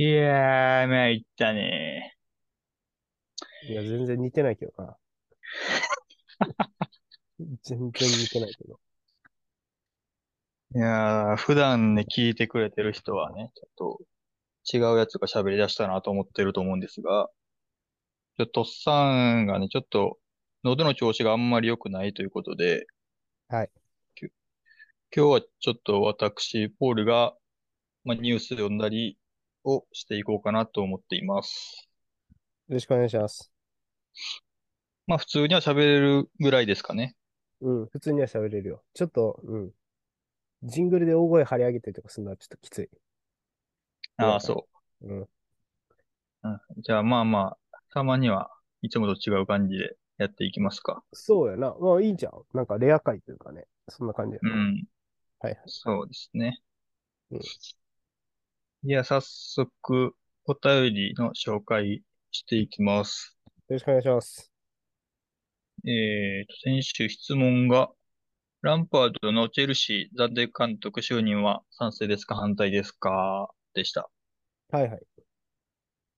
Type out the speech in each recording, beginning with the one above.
いやー、参ったね。いや、全然似てないけどな。全然似てないけど。いやー、普段ね、聞いてくれてる人はね、ちょっと違うやつが喋り出したなと思ってると思うんですが、ちょっと、とっさんがね、ちょっと、喉の調子があんまり良くないということで、はい。きゅ今日はちょっと私、ポールが、まあ、ニュース読んだりをしていこうかなと思っています。よろしくお願いします。まあ、普通には喋れるぐらいですかね。うん、普通には喋れるよ。ちょっと、うん。ジングルで大声張り上げてとかするのはちょっときつい。ああ、そうん。う。うん。じゃあ、まあまあ、たまにはいつもと違う感じでやっていきますか。そうやな。まあいいんじゃん。なんかレア回というかね。そんな感じやな。うん。はいはい。そうですね。うんいや、早速、お便りの紹介していきます。よろしくお願いします。えーと、先週質問が、ランパードのチェルシー暫定監督就任は賛成ですか？反対ですかでした。はいはい。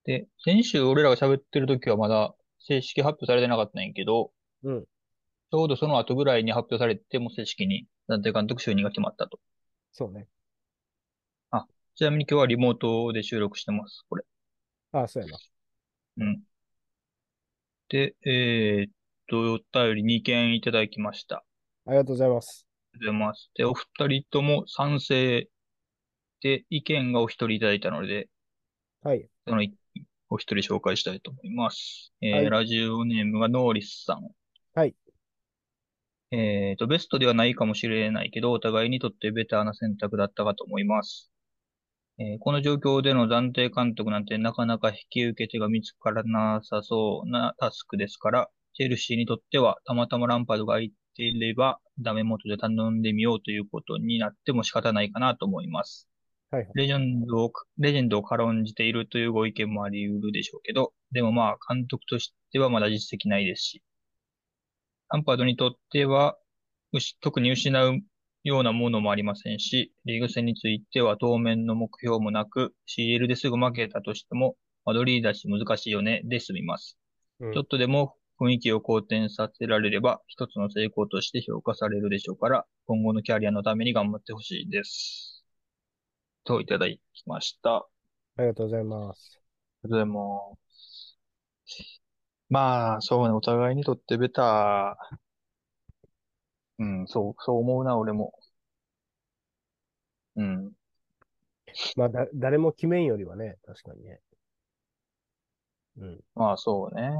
で、先週俺らが喋ってる時はまだ正式発表されてなかったんやけど、うん。ちょうどその後ぐらいに発表されて、もう正式に暫定監督就任が決まったと。そうね。ちなみに今日はリモートで収録してます、これ。ああ、そうやな。うん。で、えーっと、お便り2件いただきました。ありがとうございます。ありがとうございます。で、お二人とも賛成で意見がお一人いただいたので、はい。そのいお一人紹介したいと思います。えーはいラジオネームがノーリスさん。はい。えーと、ベストではないかもしれないけど、お互いにとってベターな選択だったかと思います。えーこの状況での暫定監督なんてなかなか引き受け手が見つからなさそうなタスクですから、チェルシーにとってはたまたまランパードが空いていれば、ダメ元で頼んでみようということになっても仕方ないかなと思います。はいはい。レジェンドを、レジェンドを軽んじているというご意見もあり得るでしょうけど、でもまあ、監督としてはまだ実績ないですし、ランパードにとっては、特に失うようなものもありませんし、リーグ戦については当面の目標もなく、CL ですぐ負けたとしても、マドリーだし難しいよね、で済みます。うんちょっとでも雰囲気を好転させられれば、一つの成功として評価されるでしょうから、今後のキャリアのために頑張ってほしいです。といただきました。あありがとうございます。りがとうございます。まあ、そうね、お互いにとってベター。うん、そう、そう思うな、俺も。うん。まあ、だ、誰も決めんよりはね、確かにね。うん。まあ、そうね。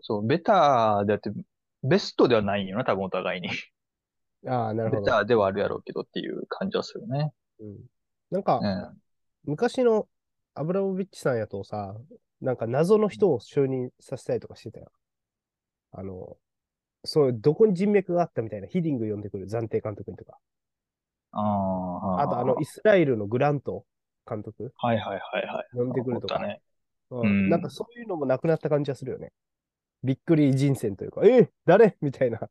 そう、ベターであって、ベストではないよな、多分お互いに。ああ、なるベほど。ターではあるやろうけどっていう感じはするね。うん。なんかう、ん。昔のアブラモビッチさんやとさ、なんか謎の人を就任させたりとかしてたよ。あの、そう、どこに人脈があったみたいなヒディング呼んでくる暫定監督にとか。ああ、あと、あの、イスラエルのグラント監督はいはいはいはい。呼んでくるとか。ね。ううんん。なんかそういうのもなくなった感じがするよね。びっくり人選というか、え誰みたいな。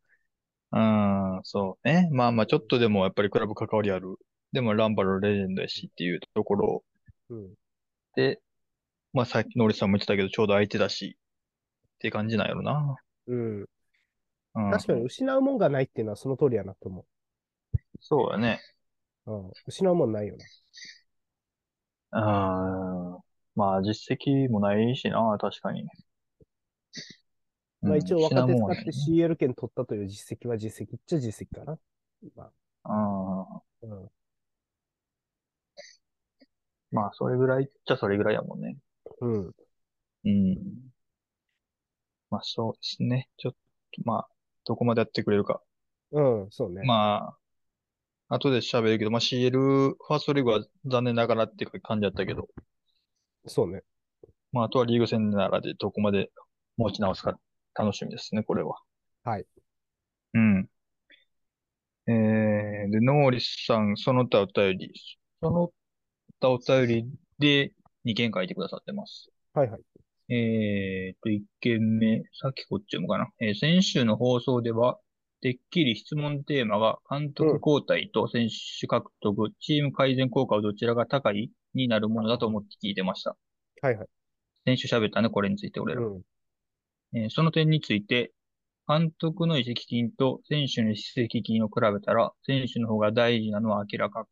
うん、そうね。まあまあ、ちょっとでもやっぱりクラブ関わりある。でもランバルレジェンドやしっていうところうん。で、まあさっきノリさんも言ってたけど、ちょうど相手だし、って感じなんやろな。うん。うん。確かに失うもんがないっていうのはその通りやなと思そうだね。う。うん。失うもんないようん。まあ、実績もないしな、確かに。な。まあうん一応若手使って CL 権取ったという実績は実績っちゃ実績かな。まうん。あ、うん。まあ、それぐらいっちゃそれぐらいやもんね。うん。うん。まあ、そうですね。ちょっと、まあ、どこまでやってくれるか。うん、そうね。まあ、後で喋るけど、まあ CL、ファーストリーグは残念ながらっていう感じだったけど、そうね。まあ、あとはリーグ戦ならでどこまで持ち直すか楽しみですね、これは。はい。うん。えー、で、ノーリスさん、その他お便り、その他お便りで2件書いてくださってます。はいはい。えーと、1件目、さっきこっち読むかな。えー先週の放送では、てっきり質問テーマが監督交代と選手獲得、チーム改善効果はどちらが高いになるものだと思って聞いてました。はいはい。先週喋ったね、これについて俺ら。うん。えーその点について、監督の移籍金と選手の移籍金を比べたら、選手の方が大事なのは明らか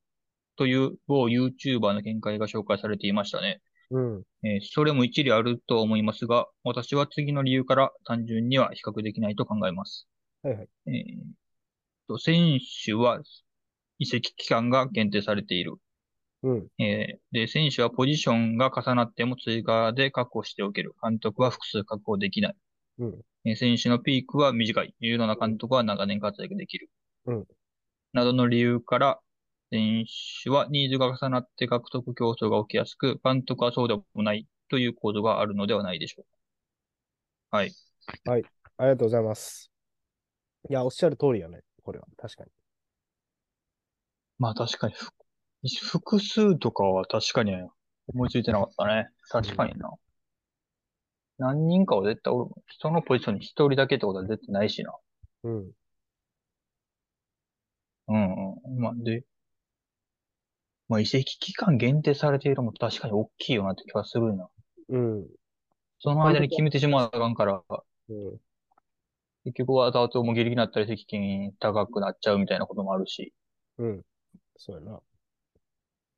という某 YouTuber の見解が紹介されていましたね。うん。えーそれも一理あると思いますが、私は次の理由から単純には比較できないと考えます。はいはい。えーと選手は移籍期間が限定されている。うん。えーで、選手はポジションが重なっても追加で確保しておける。監督は複数確保できない。うん。えー選手のピークは短い。有能な監督は長年活躍できる。うんなどの理由から、選手はニーズが重なって獲得競争が起きやすく、監督はそうでもないという構造があるのではないでしょうか。はい。ありがとうございます。いや、おっしゃる通りやね。これは。確かに。まあ確かに、ふ複数とかは確かに思いついてなかったね。確かにな。何人かは絶対おる。人のポジションに一人だけってことは絶対ないしな。うん。うんうん。まあ、で、まあ移籍期間限定されているのも確かに大きいよなって気がするな。うん。その間に決めてしまわなあかんから、うん。結局は後々もギリギリになったり移籍金高くなっちゃうみたいなこともあるし。うん。そうやな。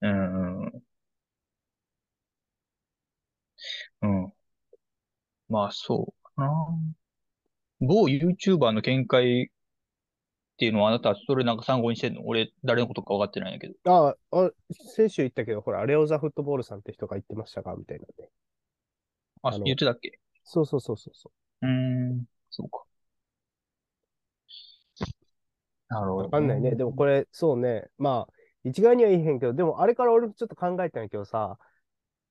うんうん。うん。まあ、そうかな。某 YouTuber の見解っていうのはあなたはそれなんか参考にしてんの？俺、誰のことか分かってないんやけど。ああ、先週言ったけど、ほら、レオザフットボールさんって人が言ってましたか？みたいなね。あ、あの言ってたっけ？そうそうそうそうそうーん、そうか。なるほう。ど。わかんないね。でもこれ、そうね。まあ、一概には言えへんけど、でもあれから俺もちょっと考えたんやけどさ、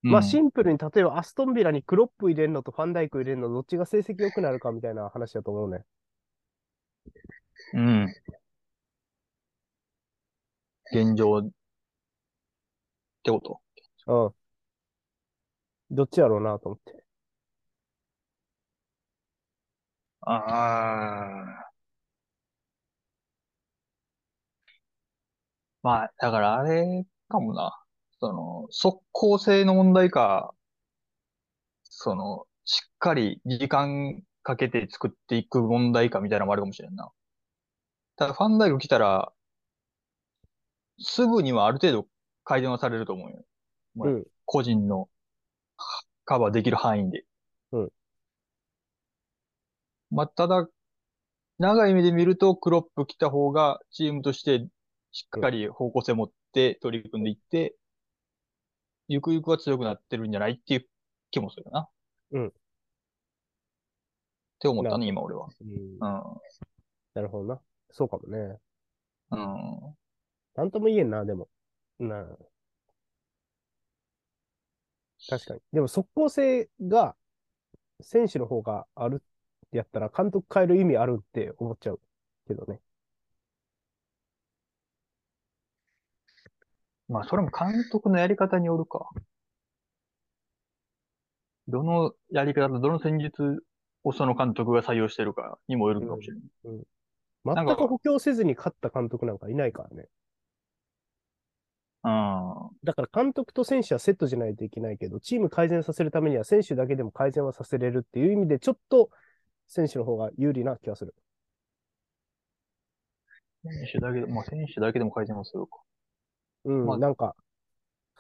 まあシンプルに例えばアストンビラにクロップ入れるのとファンダイク入れるのどっちが成績良くなるかみたいな話だと思うね。うん。うん。現状ってこと？うん。どっちやろうなと思って。ああ。まあ、だからあれかもな。その、速攻性の問題か、その、しっかり時間かけて作っていく問題かみたいなのもあるかもしれんな。ただ、ファンダイク来たら、すぐにはある程度改善はされると思うよ。まあうん個人のカバーできる範囲で。うんまあ、ただ、長い目で見ると、クロップ来た方が、チームとしてしっかり方向性持って取り組んでいって、ゆくゆくは強くなってるんじゃないっていう気もするな。うんって思ったね、今俺は。うんうなるほどな。そうかもね。ん。うん。なんとも言えんな、でも。な確かに。でも、速攻性が、選手の方があるってやったら、監督変える意味あるって思っちゃうけどね。まあ、それも監督のやり方によるか。どのやり方、どの戦術をその監督が採用してるかにもよるかもしれない。なんか全く補強せずに勝った監督なんかいないからね。うん。だから監督と選手はセットじゃないといけないけど、チーム改善させるためには選手だけでも改善はさせれるっていう意味で、ちょっと選手の方が有利な気がする。選手だけで、まあ選手だけでも改善はするか。うん、まあなんか、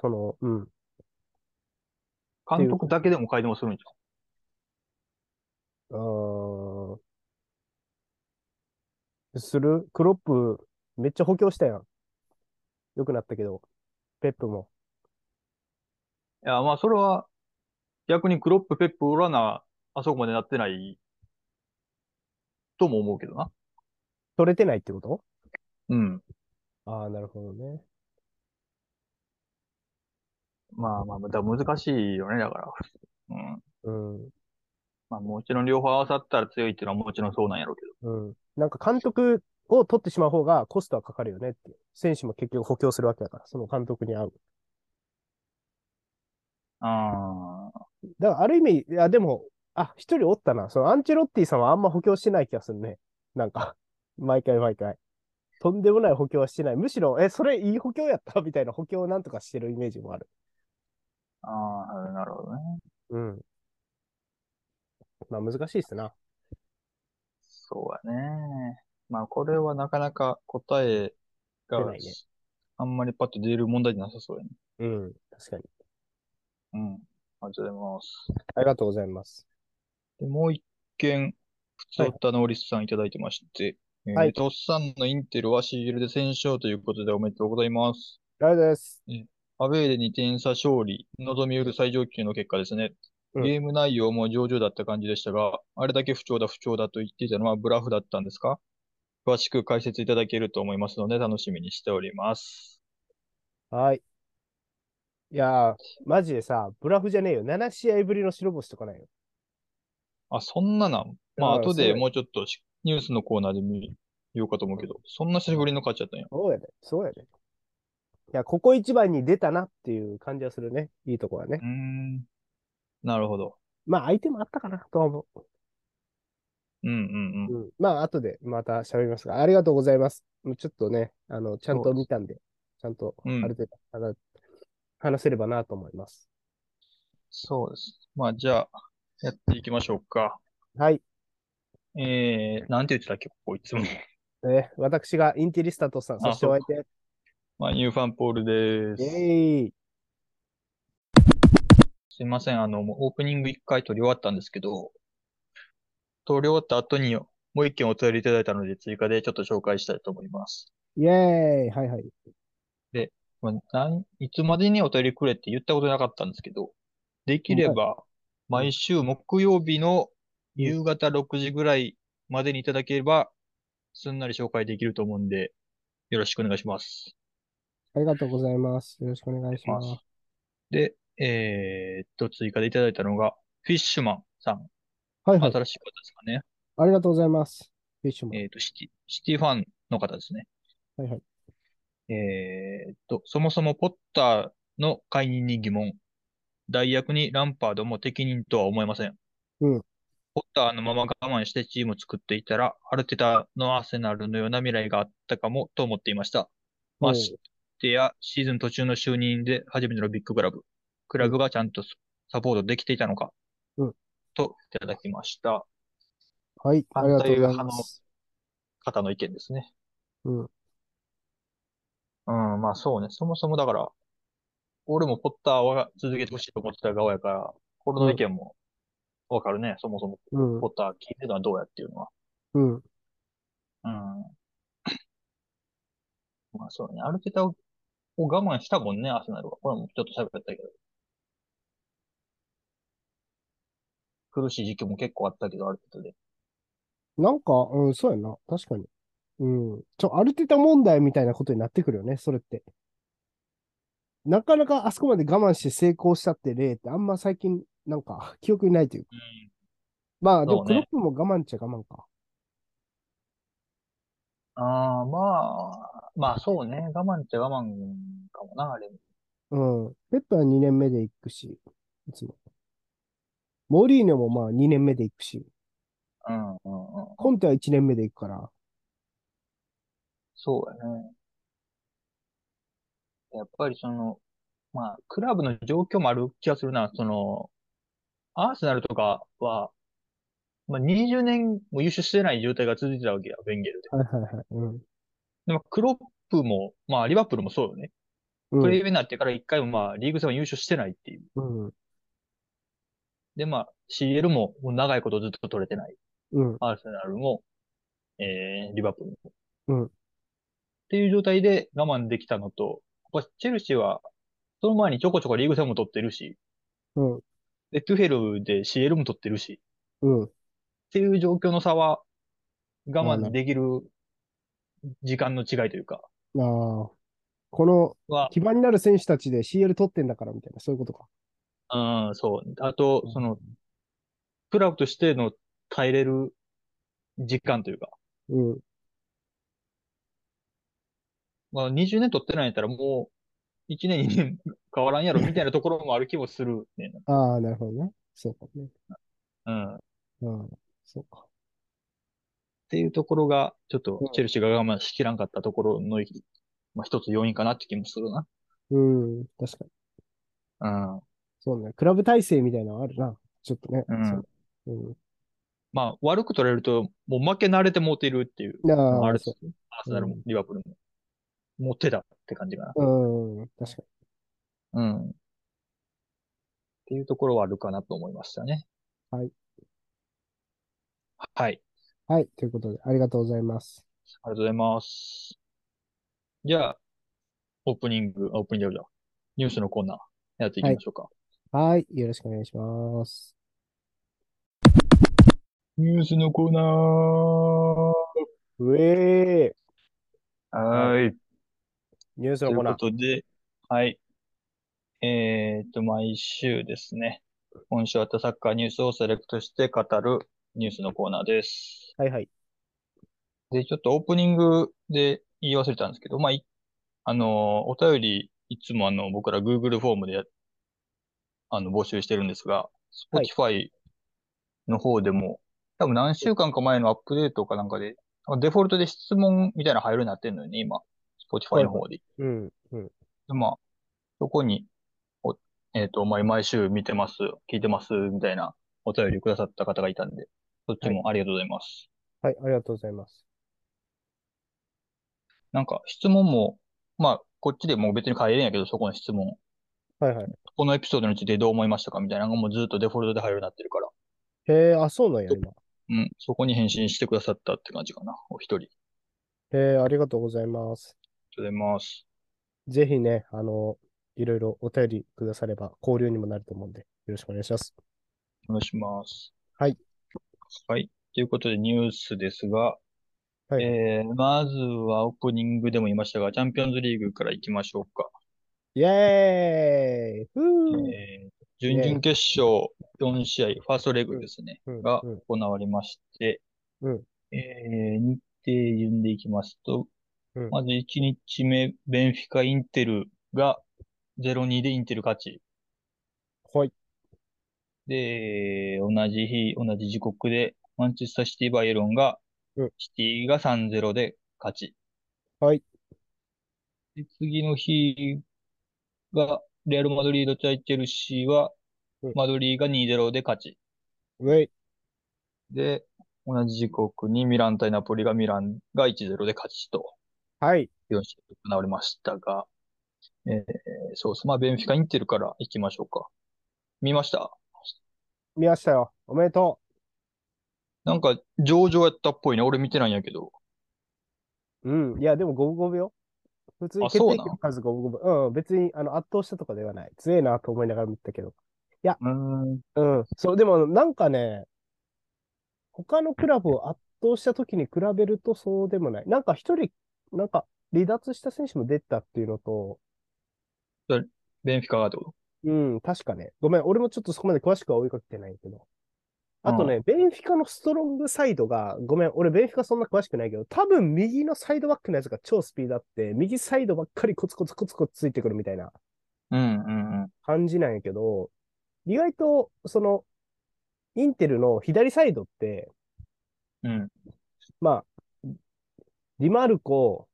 その、うん。監督だけでも改善はするんじあーするクロップ、めっちゃ補強したやん。良くなったけど、ペップも。いや、まあそれは、逆にクロップ、ペップ、オラナ、あそこまでなってない、とも思うけどな。取れてないってこと？うん。ああ、なるほどね。まあまあ、難しいよね、だから。うん。うん。まあもちろん両方合わさったら強いっていうのはもちろんそうなんやろうけど。うん。なんか監督を取ってしまう方がコストはかかるよねって。選手も結局補強するわけだから、その監督に合う。ああ。だからある意味、いやでも、あ、一人おったな。そのアンチェロッティさんはあんま補強してない気がするね。なんか、毎回毎回。とんでもない補強はしてない。むしろ、え、それいい補強やった？みたいな補強をなんとかしてるイメージもある。ああ、なるほどね。うん。まあ難しいっすな。そうやね。まあ、これはなかなか答えが出ないねあんまりパッと出る問題じゃなさそうやね。うん。確かに。うん。ありがとうございます。ありがとうございます。で、もう一件、普通歌のオリスさんいただいてまして、えーはいトッサンのインテルは CL で戦勝ということでおめでとうございます。ありがとうございます。アウェーで2点差勝利、望みうる最上級の結果ですね。うんゲーム内容も上々だった感じでしたが、あれだけ不調だ不調だと言っていたのはブラフだったんですか？詳しく解説いただけると思いますので楽しみにしております。はい。いやー、マジでさ、ブラフじゃねえよ。7試合ぶりの白星とかないよ。あ、そんななん？まあ、後でもうちょっとしニュースのコーナーで見ようかと思うけど、そんな久しぶりの勝ちだったんや。そうやで。そうやで。いや、ここ一番に出たなっていう感じはするね。いいとこはねうー。ん。なるほど。まあ、相手もあったかなとは思うんうんう。うん。まあ、後でまた喋りますが、ありがとうございます。もうちょっとね、あの、ちゃんと見たんで、ちゃんと、あうんる程度話、話せればなと思います。そうです。まあ、じゃあ、やっていきましょうか。はい。えー、なんて言ってたっけ、ここいつも。えー私がインテリスタトさん、そしてお相手、まあ、ニューファンポールでイす。ェーイ。すいません。あの、もうオープニング一回撮り終わったんですけど、撮り終わった後にもう一件お便りいただいたので追加でちょっと紹介したいと思います。イェーイ。はいはい。まあ、なんいつまでにお便りくれって言ったことなかったんですけど、できれば毎週木曜日の夕方6時ぐらいまでにいただければ、すんなり紹介できると思うんで、よろしくお願いします。ありがとうございます。よろしくお願いします。で、えーっと、追加でいただいたのが、フィッシュマンさん。はいはい。新しい方ですかね。ありがとうございます。フィッシュマン。えーっと、シティ、シティファンの方ですね。はいはい。えーっと、そもそもポッターの解任に疑問。代役にランパードも適任とは思えません。うんポッターのまま我慢してチームを作っていたら、アルテタのアーセナルのような未来があったかもと思っていました。ましてや、シーズン途中の就任で初めてのビッグクラブ。クラブがちゃんとサポートできていたのか。うんといただきました。はい。ありがとうございます。方の意見ですね。うん。うん、まあそうね。そもそもだから、俺もポッターは続けてほしいと思ってた側やから、これの意見もわかるね。そもそもうんポ。ッター聞いてるのはどうやっていうのは。うん。うん。まあそうね。アルテタをを我慢したもんね、アーセナルは。これもちょっと喋ったけど。苦しい時期も結構あったけど、アルテタで。なんか、うん、そうやな。確かに。うん。ちょ、アルテタ問題みたいなことになってくるよね、それって。なかなかあそこまで我慢して成功したって例ってあんま最近、なんか、記憶にないというか。うん。まあ、でも、クロップも我慢っちゃ我慢か。ああ、まあ、まあそうね。我慢っちゃ我慢かもな、あれ。うん。ペップは2年目で行くし、いつも。モリーニョもまあ2年目で行くし、うん、うん、うん。コンテは1年目で行くから。そうやね。やっぱりその、まあ、クラブの状況もある気がするな。その、アーセナルとかは、まあ、20年も優勝してない状態が続いてたわけや、ベンゲルで。はいはいはい。うん。でも、クロップも、まあ、リバプールもそうよね。うんプレイになってから一回もまあ、リーグ戦は優勝してないっていう。うん。で、まあ、CL ももう長いことずっと取れてない。うん。アーセナルも、えー、リバプールも。うんっていう状態で我慢できたのと、やっぱチェルシーは、その前にちょこちょこリーグ戦も取ってるし、うん。で、トゥフェルで CL も取ってるし、うん。っていう状況の差は、我慢できる時間の違いというか、ああ。このは、基盤になる選手たちで CL 取ってんだからみたいな、そういうことか。うん、そう。あと、その、クラブとしての耐えれる時間というか、うん。まあ、20年取ってないんやったらもう、1年、2年変わらんやろみたいなところもある気もするね。ああ、なるほどね。そうかね。うん。っうん。そうか。ていうところが、ちょっとうんチェルシーが我慢しきらんかったところの、まあ、一つ要因かなって気もするな。うん。確かに。うん。そうね。クラブ体制みたいなのあるな。ちょっとね。うんそううん。まあ、悪く取れると、もう負け慣れて持てるっていうあああ、るそアーセナルもうんリバプールも。持ってたって感じかな。う。うん。確かうん。っていうところはあるかなと思いましたね。はい。はい。に。はい。ということで、ありがとうございます。ありがとうございます。じゃあ、オープニング、あオープニングだ。ニュースのコーナーやっていきましょうか。はい。よろしくお願いします。ニュースのコーナー。うえー。はーい。ニュースというこのコーナー。とで、はい。えーっと、毎週ですね。今週あったサッカーニュースをセレクトして語るニュースのコーナーです。はいはい。で、ちょっとオープニングで言い忘れたんですけど、まあ、いあの、お便り、いつもあの、僕ら Google フォームでや、あの、募集してるんですが、はい Spotify の方でも、多分何週間か前のアップデートかなんかで、デフォルトで質問みたいなの入るようになってんのよね、今。Spotify の方で。うん。うん。で、まあ、そこに、おえっと、毎毎週見てます、聞いてます、みたいなお便りくださった方がいたんで、そっちもありがとうございます。はい。ありがとうございます。なんか、質問も、まあ、こっちでもう別に変えれんやけど、そこの質問。はいはい。このエピソードについてどう思いましたかみたいなのがもうずっとデフォルトで入るようになってるから。へえ、あ、そうなんや、今。うん、そこに返信してくださったって感じかな。お一人。ありへえ、ありがとうございます。がとうございます。ぜひね、あの、いろいろお便りくだされば交流にもなると思うんで、よろしくお願いします。お願いします。はい。はい。ということでニュースですが、はいえー、まずはオープニングでも言いましたが、チャンピオンズリーグから行きましょうか。イェーイふーえー準々決勝4試合、ファーストレグですね、うんがうん行われまして、うんえー日程順でいきますと、うんまず1日目、ベンフィカ・インテルが0-2でインテル勝ち。はい。で、同じ日、同じ時刻で、マンチェスターシティ・バイエロンが、うんシティが3-0で勝ち。はい。で次の日が、レアル・マドリード対チェルシーはうん、マドリーが2-0で勝ち。ウェイ。で、同じ時刻にミラン対ナポリがミランが1-0で勝ちと、はい。4試合行われましたが、えーそうです。まあ、ベンフィカ・インテルから行きましょうか。見ました？見ましたよ。おめでとなんか、上々やったっぽいね。俺見てないんやけど。う。うん。いや、でも五分五分よ。普通に決定機の数五分五分。うん。別に、あの、圧倒したとかではない。強えなと思いながら見てたけど。うーん。うん。そう、でも、なんかね、他のクラブを圧倒した時に比べるとそうでもない。なんか一人、なんか離脱した選手も出たっていうのと、ベンフィカがってこと？うん、確かね。ごめん、俺もちょっとそこまで詳しくは追いかけてないけど。あとね、ベンフィカのストロングサイドが、ごめん、俺ベンフィカそんな詳しくないけど、多分右のサイドバックのやつが超スピードあって、右サイドばっかりコツコツコツコツついてくるみたいなうん、うん、うん。感じなんやけど、意外と、その、インテルの左サイドって、うん、まあ、ディマルコ、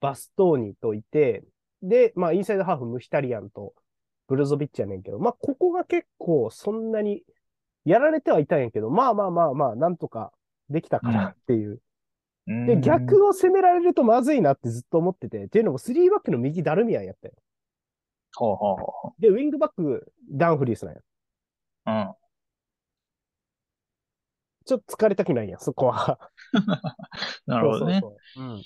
バストーニといて、で、まあ、インサイドハーフ、ムヒタリアンと、ブルゾビッチやねんけど、まあ、ここが結構そんなにやられてはいたんやけど、まあまあまあまあ、なんとかできたかなっていう。うん。で、逆を攻められるとまずいなってずっと思ってて、っていうのも3バックの右ダルミアンやったよ。ほうほうほで、ウィングバック、ダンフリースなんや。う。うん。ちょっと疲れたくないやん、そこは。なるほどね。そうそうそう。うん。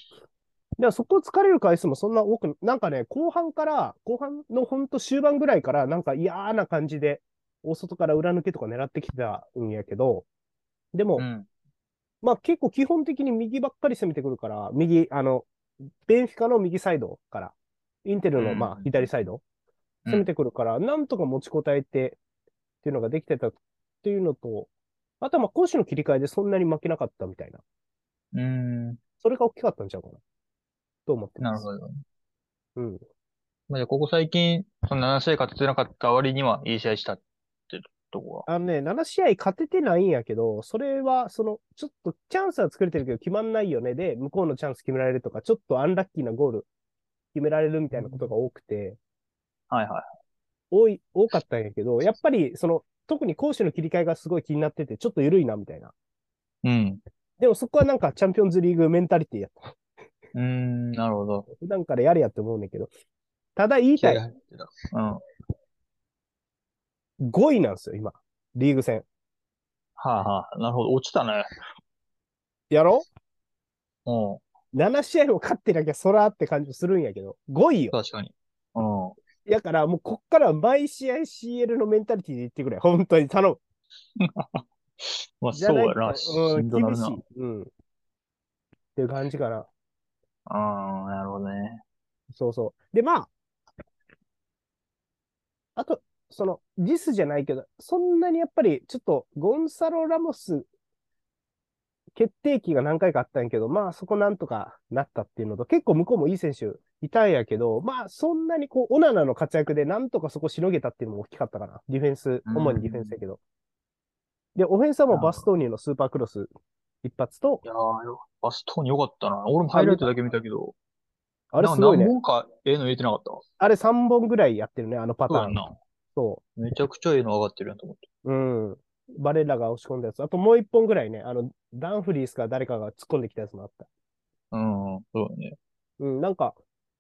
でもそこ疲れる回数もそんな多く、なんかね、後半から、後半のほんと終盤ぐらいから、なんか嫌な感じで、大外から裏抜けとか狙ってきてたんやけど、でも、うん。まあ結構基本的に右ばっかり攻めてくるから、右、あの、ベンフィカの右サイドから、インテルのうんまあ左サイド、うん攻めてくるから、なんとか持ちこたえてっていうのができてたっていうのと、あとはまあ攻守の切り替えでそんなに負けなかったみたいな。うん。それが大きかったんちゃうかな。と思ってます？なるほど。うん。まあ、じゃあここ最近、その7試合勝ててなかった割にはいい試合したってとこあのね、7試合勝ててないんやけど、それは、その、ちょっとチャンスは作れてるけど決まんないよねで、向こうのチャンス決められるとか、ちょっとアンラッキーなゴール決められるみたいなことが多くて、が。はいはい。多い、多かったんやけど、やっぱり、その、特に攻守の切り替えがすごい気になってて、ちょっと緩いな、みたいな。うん。でもそこはなんかチャンピオンズリーグメンタリティやった。うーん、なるほど。普段からやれやって思うんだけど。ただ言いたい。うん。5位なんですよ、今。リーグ戦。はあはあ、なるほど。落ちたね。やろう？ん。?7 試合を勝ってなきゃそらって感じするんやけど、5位よ。確かに。うん。やからもうこっからは毎試合 CL のメンタリティで言ってくれ。本当に頼む。まあ、そうやな。しうんん、どなるな。い。うん。っていう感じかな。ああ、なるほどね。そうそう。で、まあ、あと、その、ディスじゃないけど、そんなにやっぱり、ちょっと、ゴンサロ・ラモス、決定機が何回かあったんやけど、まあ、そこなんとかなったっていうのと、結構向こうもいい選手いたんやけど、まあ、そんなにこう、オナナの活躍でなんとかそこしのげたっていうのも大きかったかな。ディフェンス、うん主にディフェンスやけど。で、オフェンスはもうバストーニのスーパークロス一発とい、やバストーンよかったな。俺もハイライトだけ見たけど、あれすごいね何本かええの入れてなかった？あれ3本ぐらいやってるね、あのパターン。そう。めちゃくちゃええの上がってるやんと思って。うん。バレラが押し込んだやつ。あともう一本ぐらいね、あの、ダンフリースか誰かが突っ込んできたやつもあった。うん、そうだね。うん、なんか、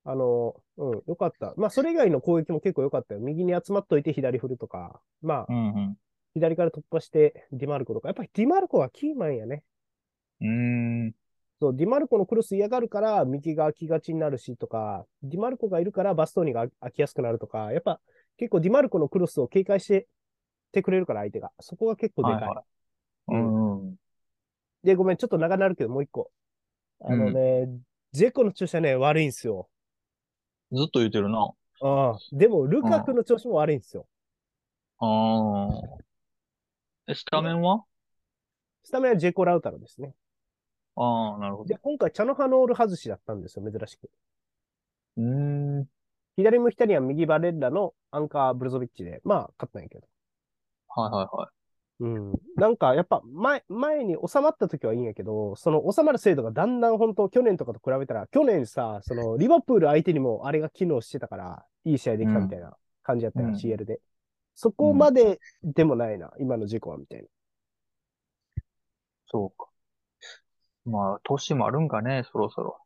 あの、うん、よかった。まあ、それ以外の攻撃も結構良かったよ。右に集まっといて左振るとか、まあう、ん、左から突破してディマルコとか。やっぱりディマルコはキーマンやね。うん。そう、ディマルコのクロス嫌がるから右が空きがちになるしとか、ディマルコがいるからバストーニが空きやすくなるとか、やっぱ結構ディマルコのクロスを警戒しててくれるから相手が。そこが結構でかい。はいはい。うん、うん。で、ごめん、ちょっと長なるけど、もう一個。あのね、ジェコの調子はね、悪いんですよ。ずっと言ってるな。ああ。でも、ルカクの調子も悪いんですよ。ああ。え、スタメンは？スタメンはジェコ・ラウタロですね。ああ、なるほどで、。今回、チャノハノール外しだったんですよ、珍しく。うーん。左向きたりは右バレッラのアンカー・ブルゾビッチで、まあ、勝ったんやけど。はいはいはい。うん。なんか、やっぱ、前、前に収まった時はいいんやけど、その収まる精度がだんだん本当、去年とかと比べたら、去年さ、その、リバプール相手にもあれが機能してたから、いい試合できたみたいな感じやったよ、うん CL で。そこまででもないな、今の事故は、みたいな。そうか。まあ、年もあるんかね、そろそろ。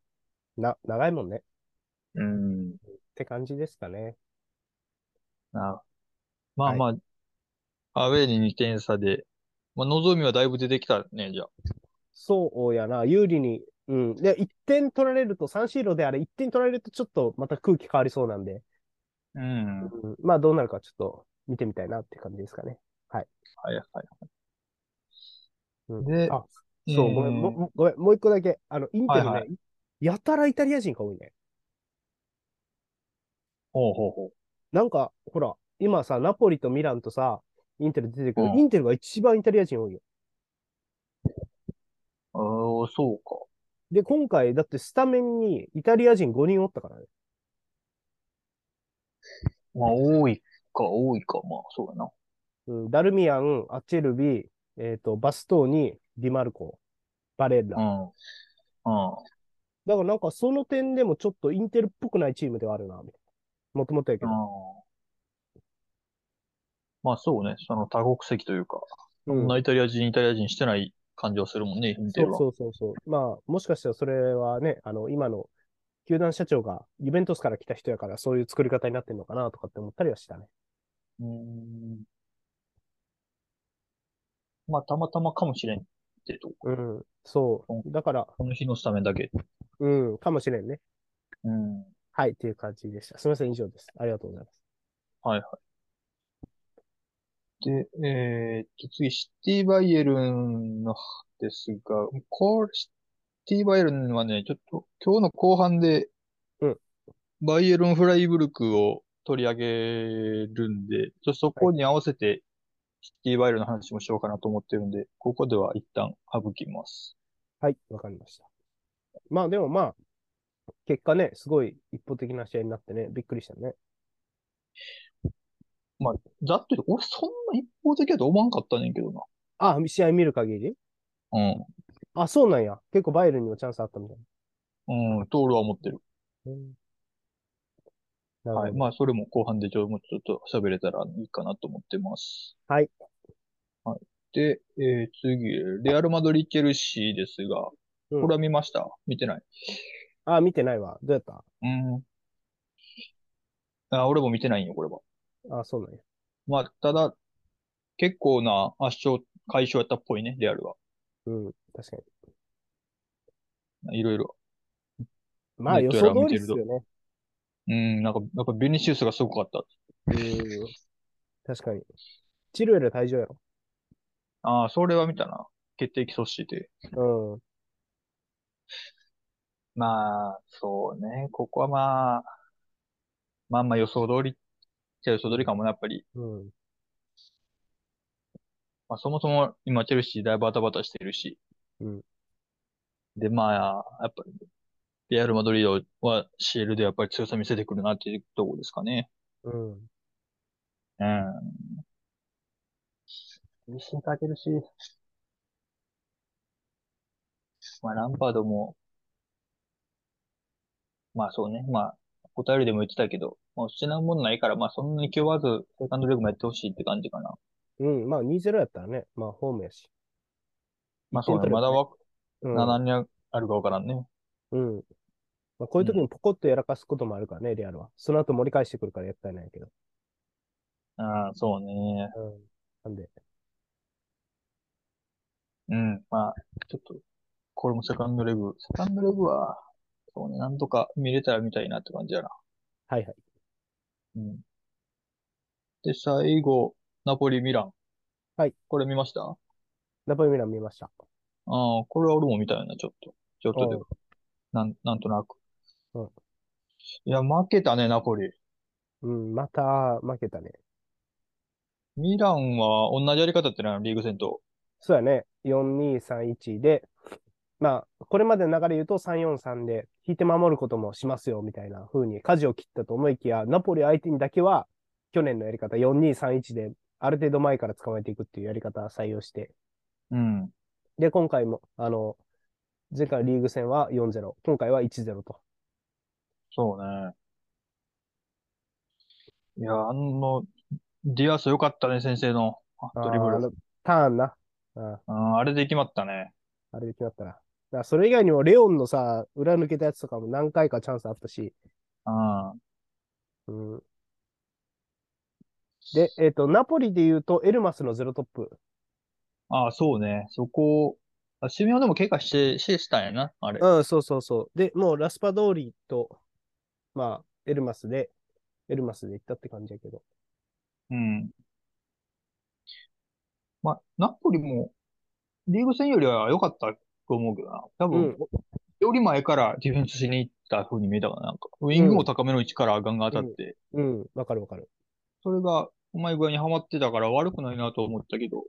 な、長いもんね。うん。って感じですかね。なまあはいまあ、アウェーに2点差で、まあ、望みはだいぶ出てきたね、じゃあ。そうやな、有利に。うん。で、1点取られると、3シーロであれ、1点取られるとちょっとまた空気変わりそうなんで、うん。うん、まあどうなるかちょっと見てみたいなって感じですかね。はいはい。うん、であ、そう、ごめん、ももごめん、もう一個だけ。あの、インテルね、はいはやたらイタリア人が多いね。ほうほうほう。なんか、ほら、今さ、ナポリとミランとさ、インテル出てくる、うんインテルが一番イタリア人多いよ。ああ、そうか。で、今回、だってスタメンにイタリア人5人おったからね。まあ、多いか、多いか、まあ、そうやな。うん、ダルミアン、アチェルビ、えっ、と、バストーニ、ディマルコ、バレッラ。うん。うん。だからなんかその点でもちょっとインテルっぽくないチームではあるな、みたいな。もともとやけど。うんまあそうね、その多国籍というか、そうんんなイタリア人、イタリア人してない感じはするもんね。そうそうそうそう。まあ、もしかしたらそれはね、あの、今の球団社長がユベントスから来た人やから、そういう作り方になってるのかなとかって思ったりはしたね。うーん。まあ、たまたまかもしれんってとこ。うん。そう。だから、この日のスタメンだけ。うん、かもしれんね。うん。はい、っていう感じでした。すみません、以上です。ありがとうございます。はいはい。で、えーっと、次、シティバイエルンのですが、これ、シティバイエルンはね、ちょっと、今日の後半で、うんバイエルンフライブルクを取り上げるんで、ちょそこに合わせて、シティバイエルンの話もしようかなと思ってるんで、ここでは一旦省きます。はい、わかりました。まあ、でもまあ、結果ね、すごい一方的な試合になってね、びっくりしたね。ざっと言うと、俺そんな一方的だと思わんかったねんけどな。あ、試合見る限り？うん。あ、そうなんや。結構バイエルンにもチャンスあったみたいうん、と俺は思ってる。な。うんはい。なるほど。まあ、それも後半でちょもうちょっと喋れたらいいかなと思ってます。はい。で、えー次、レアル・マドリー・チェルシーですが、うんこれは見ました？見てないあ、見てないわ。どうやった？うん。あ、俺も見てないんよ、これは。あ、そうなんや。まあ、ただ、結構な圧勝、快勝やったっぽいね、レアルは。うん、確かに。いろいろ。まあ予ネットやら想通りですよね。うん、なんか、やっぱベニシウスがすごかった。うん。確かに。チルエル退場やろ。ああ、それは見たな。決定機阻止で。うん。まあ、そうね。ここはまあ、まあまあ予想通りっちゃ予想通りかもな、やっぱり。うん。まあそもそも今チェルシーだいぶバタバタしてるし。うん。で、まあ、やっぱり、レアル・マドリードは CL でやっぱり強さ見せてくるなっていうところですかね。うん。うん。厳しいかけるし。まあ、ランパードも、まあそうね。まあ、答えるでも言ってたけど、まあ、失うもんないから、まあそんなに気負わず、セカンドレグもやってほしいって感じかな。うん。まあ2-0やったらね。まあホームやし。まあそうね。まだわ、うん。7人あるかわからんね。うん。まあこういう時にポコッとやらかすこともあるからね、レアルは。その後盛り返してくるからやったらないけど。ああ、そうね。うん。なんで。うん。まあ、ちょっと、これもセカンドレグ。セカンドレグは、そうね、なんとか見れたら見たいなって感じやな。はいはい。うん。で、最後、ナポリ・ミラン。はい。これ見ました？あナポリミラン見ました。あ、これは俺も見たよな、ちょっと。ちょっとでも。なん、なんとなく。うんいや、負けたね、ナポリ。うん。また負けたね。ミランは同じやり方ってな、リーグ戦と。そうやね。4-2-3-1で、まあ、これまでの流れ言うと3-4-3で、引いて守ることもしますよ、みたいな風に舵を切ったと思いきや、ナポリ相手にだけは、去年のやり方4-2-3-1で、ある程度前から捕まえていくっていうやり方を採用して、うん。で、今回も、あの、前回のリーグ戦は4-0、今回は1-0と。そうね。いや、あの、ディアス良かったね、先制の。あドリブル。ターンな。あうん、あれで決まったね。あれで決まったら。だからそれ以外にも、レオンのさ、裏抜けたやつとかも何回かチャンスあったし、うん。うん。で、えっ、と、ナポリで言うと、エルマスのゼロトップ。ああ、そうね。そこ、あ、シミオンでも怪我して、してしたんやな、あれ。うん、そうそうそう。で、もうラスパ通りと、まあ、エルマスで、エルマスで行ったって感じやけど。うん。まあ、ナポリも、リーグ戦よりは良かったと思うけどな。多う分、ん。より前からディフェンスしに行った風に見えたかな。なんか、ウィングも高めの位置からガンガン当たって、うん、わかるわかる。それがうまい具合にはまってたから悪くないなと思ったけど、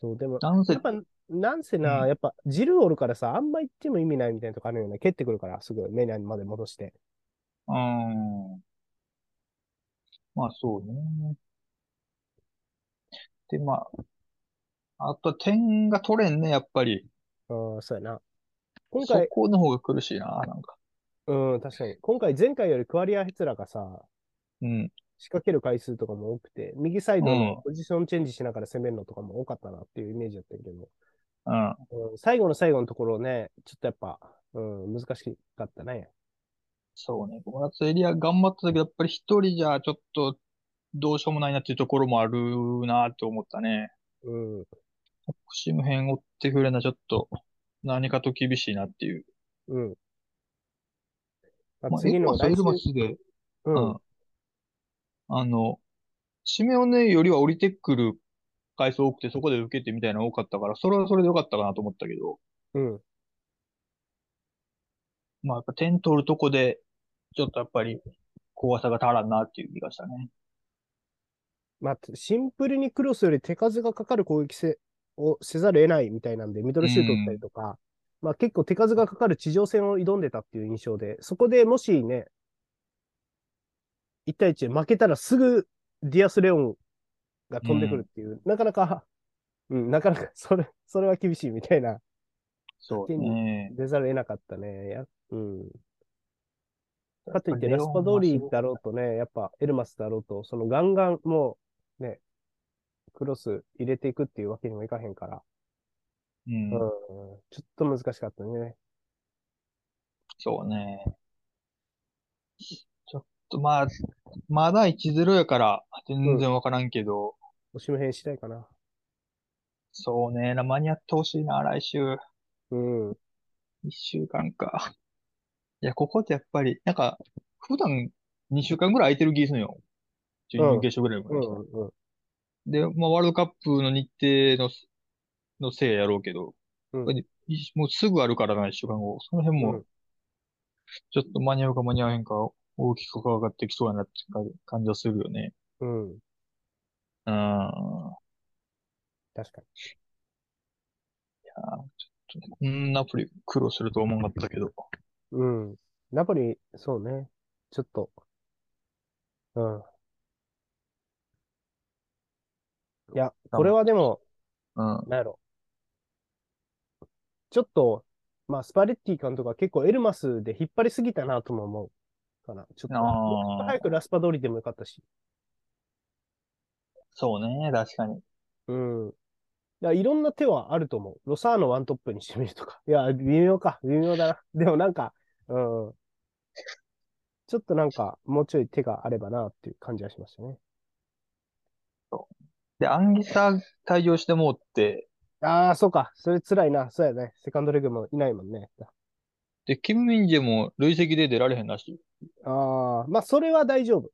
そう、でも、なんせやっ、ぱ、なんせな、うんやっぱ、ジルおるからさ、あんま行っても意味ないみたいなとこあるよね。蹴ってくるから、すぐメニャンまで戻して。うーん。まあそうね。で、まあ、あと点が取れんね、やっぱり。うん、そうやな。今そ回、この方が苦しいな、なんか。うん、確かに。今回、前回よりクアリアヘツラがさ、うん。仕掛ける回数とかも多くて、右サイドうんのポジションチェンジしながら攻めるのとかも多かったなっていうイメージだったけど、うん。うん、最後の最後のところね、ちょっとやっぱ、うん、難しかったね。そうね。コマツエリア頑張ったけど、やっぱり一人じゃちょっとどうしようもないなっていうところもあるなって思ったね。うん。シム辺追ってくれな、ちょっと何かと厳しいなっていう。うん。まあまあ、次のエルマスはエルマ来週スで、う。うんん。あの、シメオネよりは降りてくる回数多くて、そこで受けてみたいなの多かったから、それはそれでよかったかなと思ったけど、うん。まあ、やっぱ点取るとこで、ちょっとやっぱり怖さが足らんなっていう気がしたね。まあ、シンプルにクロスより手数がかかる攻撃せをせざるを得ないみたいなんで、ミドルシュート打ったりとか、まあ結構手数がかかる地上戦を挑んでたっていう印象で、そこでもしね、1対1で負けたらすぐディアス・レオンが飛んでくるっていう、なかなか、うん、なかなか それ、それは厳しいみたいな、そうね。出ざるを得なかったね。やうん。かといって、ラスパドーリだろうとね、やっぱエルマスだろうと、そのガンガンもクロス入れていくっていうわけにもいかへんから、うんうん、ちょっと難しかったね。そうね。ちょっとまあ、まだ1-0やから全然わからんけど、おしめ編したいかな。そうね、な間に合ってほしいな、来週。うん。1週間か。いや、ここってやっぱり、なんか、普段2週間ぐらい空いてる気するよ。準々決勝ぐらいまうで。ん、うん。で、まあ、ワールドカップの日程の、のせいやろうけど、うんもうすぐあるからな、1週間後。その辺もうん、ちょっと間に合うか間に合わへんか、大きく変わってきそうやなって感じはするよね。うん。うん。確かに。こんなアプリ苦労すると思わなかったけど。うん。ナポリ、そうね。ちょっと。うん。いや、これはでも、うん。なんやろ。ちょっと、まあ、スパレッティ監督は結構エルマスで引っ張りすぎたなとも思うかな。ちょっと、あーもうちょっと早くラスパ通りでもよかったし。そうね、確かに。うん。いや、いろんな手はあると思う。ロサーノワントップにしてみるとか。いや、微妙か。微妙だな。でもなんか、うん。ちょっとなんか、もうちょい手があればなっていう感じはしましたね。で、アンギサ退場してもうって、ああ、そうか。それ辛いな。そうやね。セカンドレグもいないもんね。で、キム・ミンジェも累積で出られへんらしい。ああ、まあ、それは大丈夫。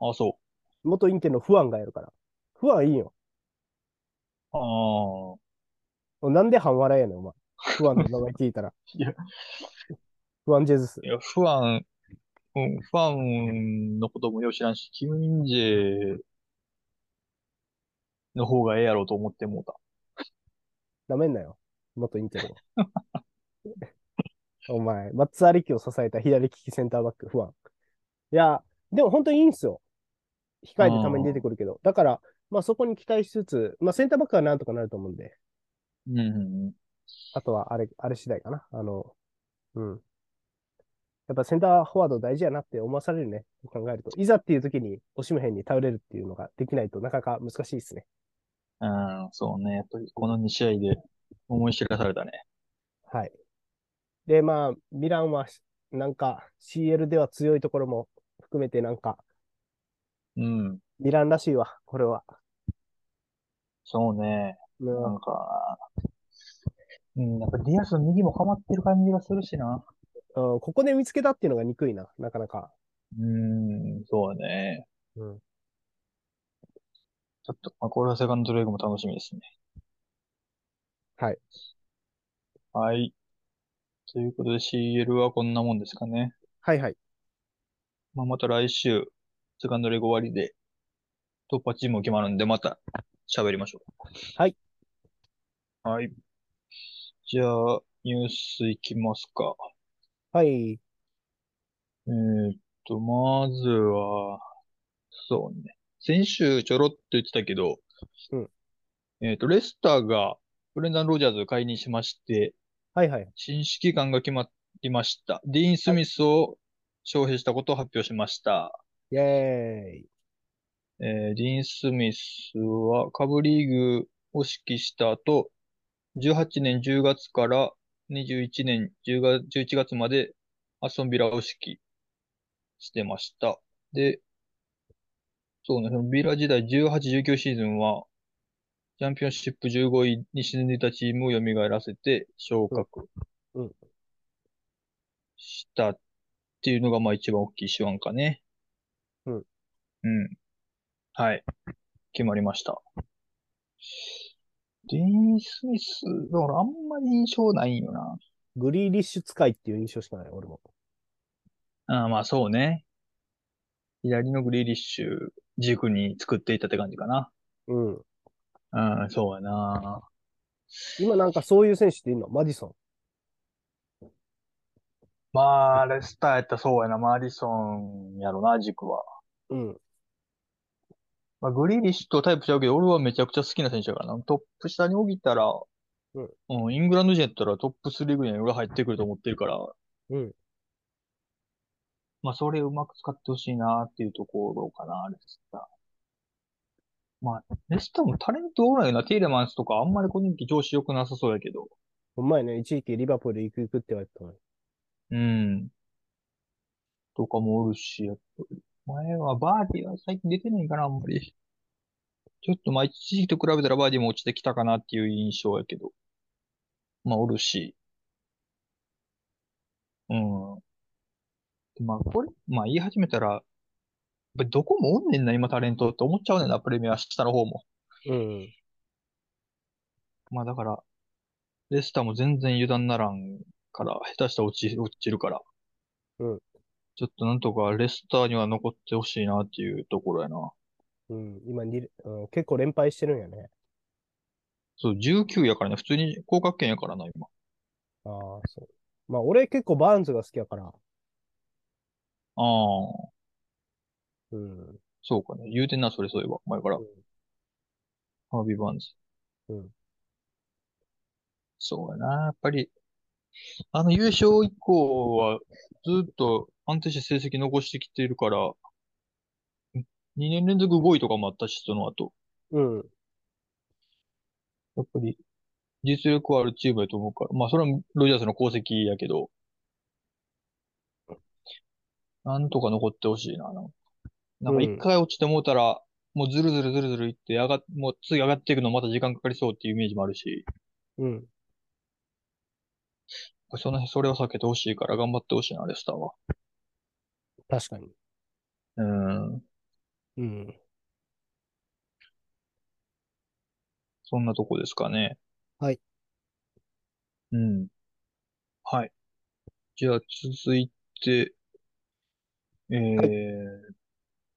あ、そ元インテのフアンがやるから。フアンいいよ。う。ああ。なんで半笑いやねん、お前。フアンの名前聞いたら。いや、フアンジェズスい。や、ファン、うん、ファンのこともよう知らんし、キム・ミンジェの方がええやろうと思ってもうた。なめんなよ。元インテルを。お前、松アリキを支えた左利きセンターバック、不安。いや、でも本当にいいんすよ。控えでたまに出てくるけど。だから、まあそこに期待しつつ、まあセンターバックはなんとかなると思うんで、うんうんうん。あとはあれ、あれ次第かな。あの、うん。やっぱセンターフォワード大事やなって思わされるね。考えると。いざっていう時に、押しむ辺に頼れるっていうのができないとなかなか難しいですね。うん、そうね。やっぱりこの2試合で思い知らされたね。はい。で、まあ、ミランは、なんか CL では強いところも含めてなんか、うん。ミランらしいわ、これは。そうね。うんなんか、うん、やっぱディアスの右もハマってる感じがするしな。うんここで見つけたっていうのが憎いな、なかなか。うん、そうね。うん。ちょっと、まあ、これはセカンドレグも楽しみですね。はい。はい。ということで CL はこんなもんですかね。はいはい。まあ、また来週、セカンドレグ終わりで、突破チームも決まるんで、また喋りましょう。はい。はい。じゃあ、ニュースいきますか。はい。えーっと、まずは、そうね。先週ちょろっと言ってたけど、うんえーっと、レスターがブレンダン・ロジャーズを解任しまして、はいはい。新指揮官が決まりました。ディーン・スミスを招聘したことを発表しました。イェーイ。えーディーン・スミスは下部リーグを指揮した後、18年10月から21年10月11月までアストンビラを指揮してました。で、そうね、そのビラ時代18、19シーズンは、チャンピオンシップ15位に沈んでいたチームを蘇らせて昇格うんうんしたっていうのがまあ一番大きい手腕かね。うん。うん。はい。決まりました。ディーン・スミス、だからあんまり印象ないんよな。グリーリッシュ使いっていう印象しかない、俺も。ああ、まあそうね。左のグリーリッシュ軸に作っていったって感じかな。うん。うん、そうやな。今なんかそういう選手っているの？マディソまあ、レスターやったらそうやな。マディソンやろな、軸は。ン。うん。まあ、グリーリッシュとタイプちゃうけど、俺はめちゃくちゃ好きな選手だからな。トップ下に置いたら、うんうん、イングランド人やったらトップ3ぐらいに裏入ってくると思ってるから、うん。まあ、それをうまく使ってほしいなっていうところかな、レスター。まあ、レスターもタレントおらんよな、ティーレマンスとかあんまりこの時調子良くなさそうやけど。ほんまやね、一時期リバプール行く行くって言われてたのに。うん。とかもおるし、やっぱり。前はバーディーは最近出てないかな、あんまり。ちょっとまあ一時期と比べたらバーディーも落ちてきたかなっていう印象やけど。まあおるし。うん。まあこれ、まあ言い始めたら、どこもおんねんな、今タレントって思っちゃうねんな、プレミア下の方も。うん。まあだから、レスターも全然油断ならんから、下手したら落ち、落ちるから。うん。ちょっとなんとかレスターには残ってほしいなっていうところやな。うん。今に、うん、結構連敗してるんやね。そう、19やからね、普通に降格圏やからな、今。ああ、そう。まあ、俺結構バーンズが好きやから。ああ、うん。そうかね。言うてんな、それそういえば、前から。ハービー・バーンズ。うん。そうやな、やっぱり。あの優勝以降は、ずっと安定して成績残してきてるから、2年連続5位とかもあったし、その後。うん。やっぱり、実力はあるチームやと思うから。まあ、それはロジャースの功績やけど、なんとか残ってほしいな。なんか一回落ちてもうたら、もうずるずるずるずるいって、上がっ、もう次上がっていくのまた時間かかりそうっていうイメージもあるし、うん。その、それを避けてほしいから頑張ってほしいな、レスターは。確かに。うん。うん。そんなとこですかね。はい。うん。はい。じゃあ続いて、えーっ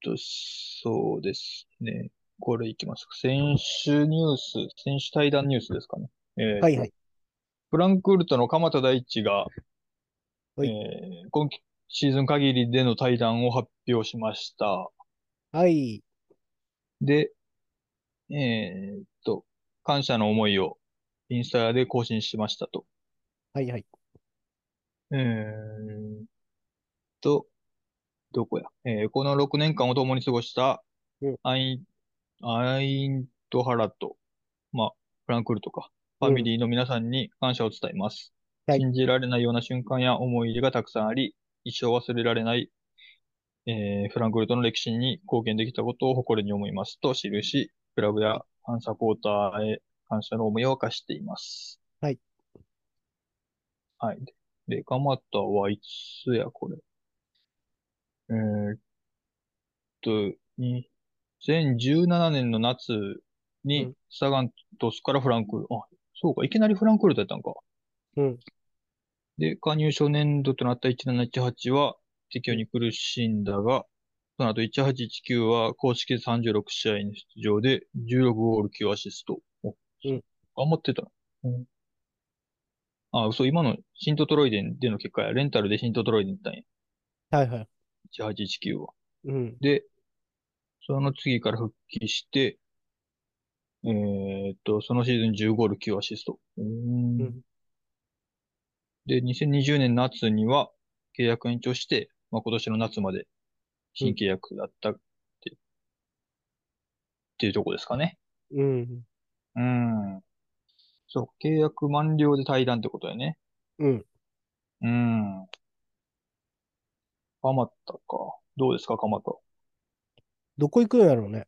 と、そうですね。これいきますか。選手ニュース、選手対談ニュースですかね。えーはいはい。フランクフルトの鎌田大地が、はいえー今シーズン限りでの対談を発表しました。はい。で、えーっと、感謝の思いをインスタで更新しましたと。はいはい。えーっと、どこや？えーこの6年間を共に過ごしたうんアイン、アイントハラと、まあ、フランクフルトか、ファミリーの皆さんに感謝を伝えます。はい信じられないような瞬間や思い出がたくさんあり、一生忘れられない、えーフランクフルトの歴史に貢献できたことを誇りに思いますと記し、クラブやファンサポーターへ感謝の思いを明かしています。はい。はい。で、蒲田はいつや、これ？えーっと、2017年の夏うにん、サガン鳥栖からフランクフルト、あ、そうか、いきなりフランクフルトやったんか。うん。で、加入初年度となった1718は適用に苦しんだが、その後1819は公式で36試合に出場で16ゴール9アシスト。おうん頑張ってたな。うんあ、嘘、今のシントトロイデンでの結果や、レンタルでシントトロイデン行ったんや。はいはい。1819は。うん。で、その次から復帰して、えーっと、そのシーズン10ゴール9アシスト。うーんうん。で、2020年夏には契約延長して、まあ、今年の夏まで新契約だったって、っていうとこですかね。うん。うん。そう、契約満了で対談ってことだよね。うん。うん。蒲田か。どうですか、蒲田？どこ行くんやろうね。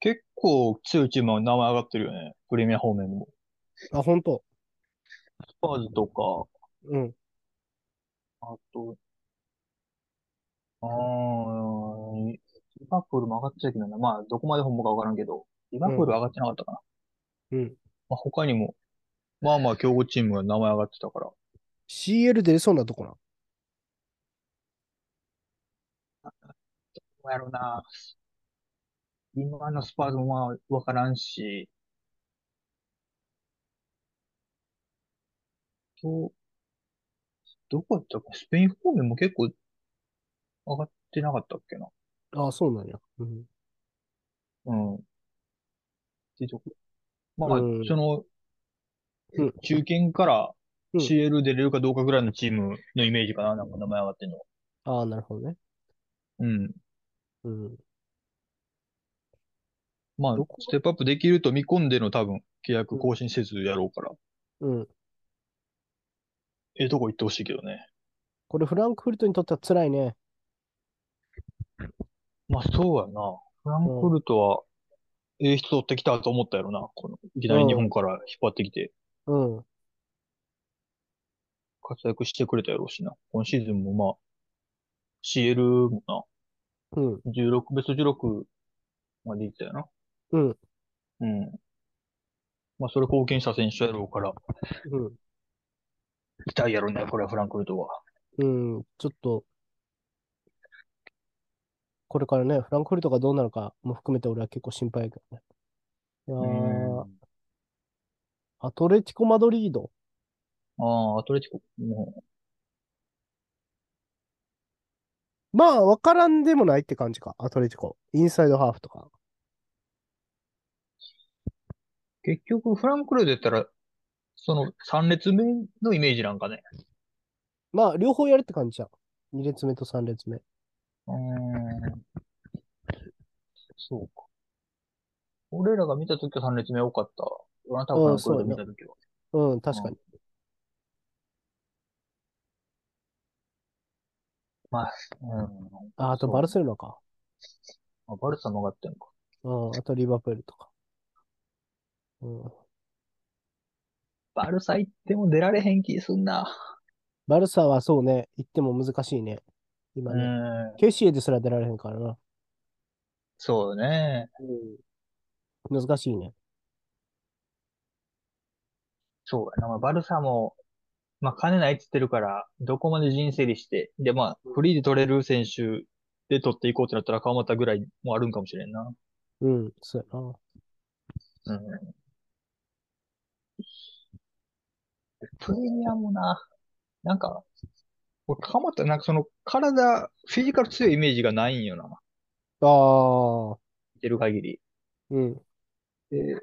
結構強いチームは名前上がってるよね。プレミア方面にも。あ、本当。スパーズとか、うん。あと、あー、リバプールも上がっちゃいけないな。まあ、どこまで本部かわからんけど、リバプール上がってなかったかな。うん。まあ、他にも、まあまあ強豪チームが名前上がってたから。CL 出れそうなとこな。どうやろうな。今のスパーズもまあわからんし、と、どこやったっけスペイン方面も結構上がってなかったっけな？あ、そうなんや。うん。うん。っていうとこまあ、うんそのうん、中堅からうん CL 出れるかどうかぐらいのチームのイメージかな。なんか名前上がってんの。ああ、なるほどね。うん。うん。まあどこ、ステップアップできると見込んでの多分、契約更新せずやろうから。うん。ええとこ行ってほしいけどね。これフランクフルトにとっては辛いね。まあそうやな。フランクフルトは、ええ人取ってきたと思ったやろな。この、いきなり日本から引っ張ってきて、うん。活躍してくれたやろうしな。今シーズンもまあ、CL もな、うん。16、ベスト16まで行ったよな。うん。うん。まあそれ貢献した選手やろうから、うん。期待やろね、これはフランクフルトは。うん。ちょっと、これからね、フランクフルトがどうなるかも含めて俺は結構心配やけどね。いやー、うん。アトレティコ・マドリード。ああ、アトレティコ、もまあ、わからんでもないって感じか。アトレティコ。インサイドハーフとか。う、結局フランクフルトやったら、その3列目のイメージなんかね。まあ、両方やるって感じじゃん。2列目と3列目。うーん。そうか。俺らが見たときは3列目多かった。あなたがフランクフルト見たときは。うん、確かに。まあ、うん。あ、あとバルセロナか。あバルサも上がってんのか。うん、あとリバプールとか。うん。バルサ行っても出られへん気すんな。バルサはそうね、行っても難しいね。今うね。ん。ケシエですら出られへんからな。そうね。うん。難しいね。そうやな。まあ、バルサも、まあ、金ないっつってるから、どこまで人整理して、で、まあ、フリーで取れる選手で取っていこうってなったら川又ぐらいもあるんかもしれんな。うん、そうやな。うん。プレミアもな、なんか、俺川又なんかその体、フィジカル強いイメージがないんよな。ああ、見てる限り。うん。で、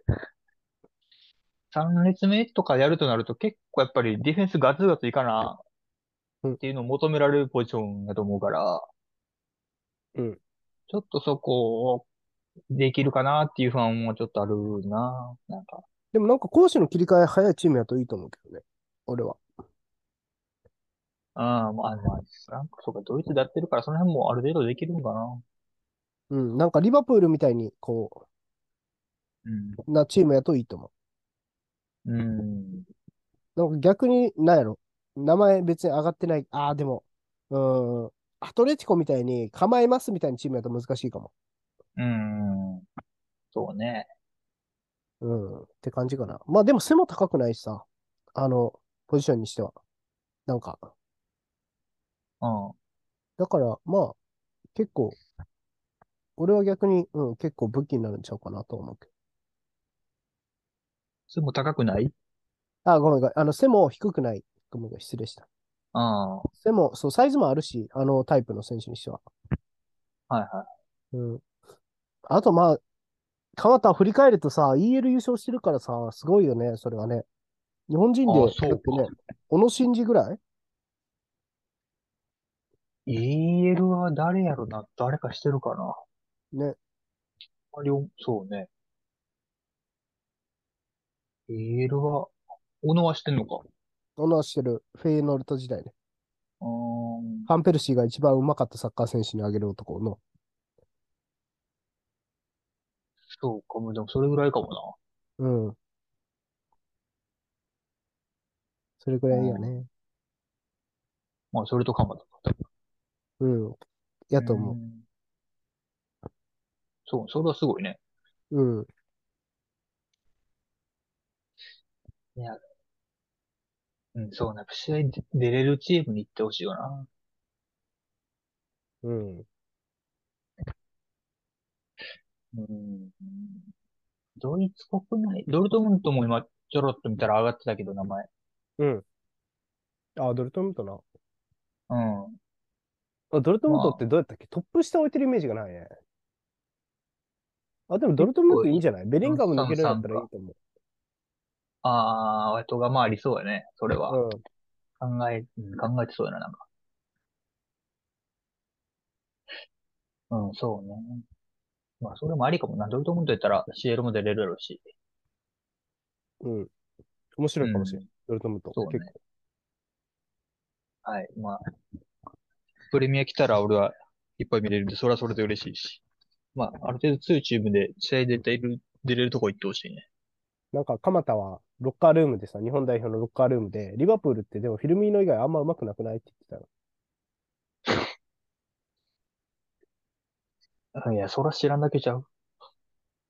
3列目とかやるとなると結構やっぱりディフェンスガツガツいかなうんっていうのを求められるポジションだと思うから、うん。ちょっとそこをできるかなっていう不安もちょっとあるな。なんか。でもなんか攻守の切り替え早いチームやといいと思うけどね。俺は。ああ、まあ、まあ、フランクとかドイツでやってるからその辺もある程度できるんかな。うん。なんかリバプールみたいに、こうん。う、なチームやといいと思うん。う。なんか逆に、なんやろ。名前別に上がってない。ああ、でも、うーん。アトレティコみたいに構えますみたいなチームやと難しいかも。うん。そうね。うん。って感じかな。まあでも背も高くないしさ。あの、ポジションにしては。なんか、うん。だから、まあ、結構、俺は逆に、うん、結構武器になるんちゃうかなと思うけど。それも高くない？あ、ごめんごめん。あの、背も低くない。ごめんごめん、失礼した。ああ。は背も、そう、サイズもあるし、あのタイプの選手にしては。いはうん。あと、まあ、鎌田振り返るとさ、EL 優勝してるからさ、すごいよね、それはね。日本人で、あそうかだってね、小野伸二ぐらい？い。EL は誰やろな？誰かしてるかな？ね。ありょそうね。EL は、小野はしてんのか？小野はしてる、フェイノルト時代ね。うーん。ファンペルシーが一番うまかったサッカー選手に挙げる男の。そうかも。でもそれぐらいかもな。うん。それぐらいやね。まあ、それと鎌田か。うん。やと思うんそう、それはすごいね。う。うん。うん、そうね。試合に出れるチームに行ってほしいよな。うん。うん。ドイツ国内、ドルトムントも今ちょろっと見たら上がってたけど、名前。うん。あ、ドルトムントな。うん。あ、ドルトムントってどうやったっけ？トップ下置いてるイメージがないね。あ、でもドルトムントいいんじゃない？ベリンガム抜けるんだったらいいと思あー、えっとがまあありそうやね。それは。う。考え、うん考えてそうやな、なんか。うん、そうね。まあ、それもありかもな。ドルトムントやったら CL も出れるやろうし。うん。面白いかもしれ。うんドルトムント。そうね結構。はい。まあ、プレミア来たら俺はいっぱい見れるんで、それはそれで嬉しいし。まあ、ある程度強いチームで試合で出る、出れるとこ行ってほしいね。なんか、鎌田はロッカールームでさ、日本代表のロッカールームで、リバプールってでもフィルミーノ以外あんま上手くなくないって言ってたの。いや、そら知らんだけちゃう。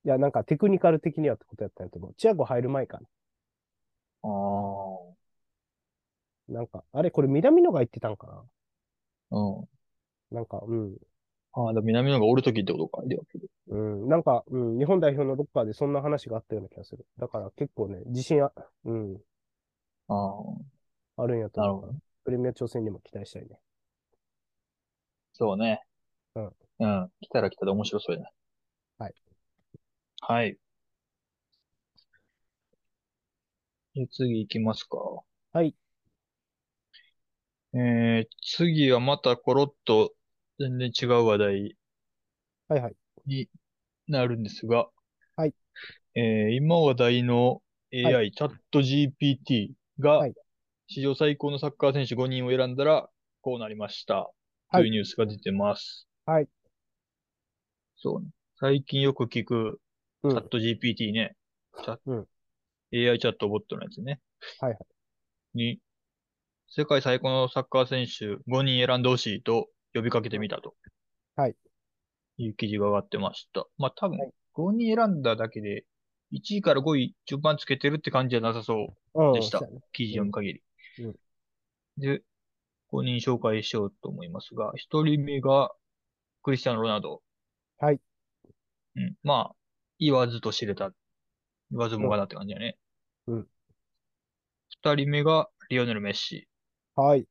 いや、なんかテクニカル的にはってことやったんやけど、チアゴ入る前かああ。な。なんか、あれ、これ南野が言ってたんかうん。ななんか、うん。ああ、だ南野がおるときってことか。うん。なんか、うん。日本代表のロッカーでそんな話があったような気がする。だから結構ね、自信あ、うん。ああるんやとあ、なる思う。ほどね。プレミア挑戦にも期待したいね。そうね。うん。うん。来たら来たで面白そうやね。はい。はい。で次行きますか。はい。えー、次はまたコロッと全然違う話題はいはい。になるんですが、はい。えー、今話題の AI、はチャット GPT がはい史上最高のサッカー選手5人を選んだらこうなりました。というニュースが出てます。はい。そうね。最近よく聞くうん。チャット GPT ね。チャうん AI チャットボットのやつね。はいはい。に、世界最高のサッカー選手5人選んでほしいと呼びかけてみたと。はい。いう記事が上がってました。まあ多分はい、5人選んだだけで、1位から5位順番つけてるって感じじゃなさそううん。でした記事読む限り。うんで、5人紹介しようと思いますが、1人目がクリスティアーノ・ロナウド。はい。うん。まあ、言わずと知れた。言わずもがなって感じだね。うん。2人目がリオネル・メッシ。はい。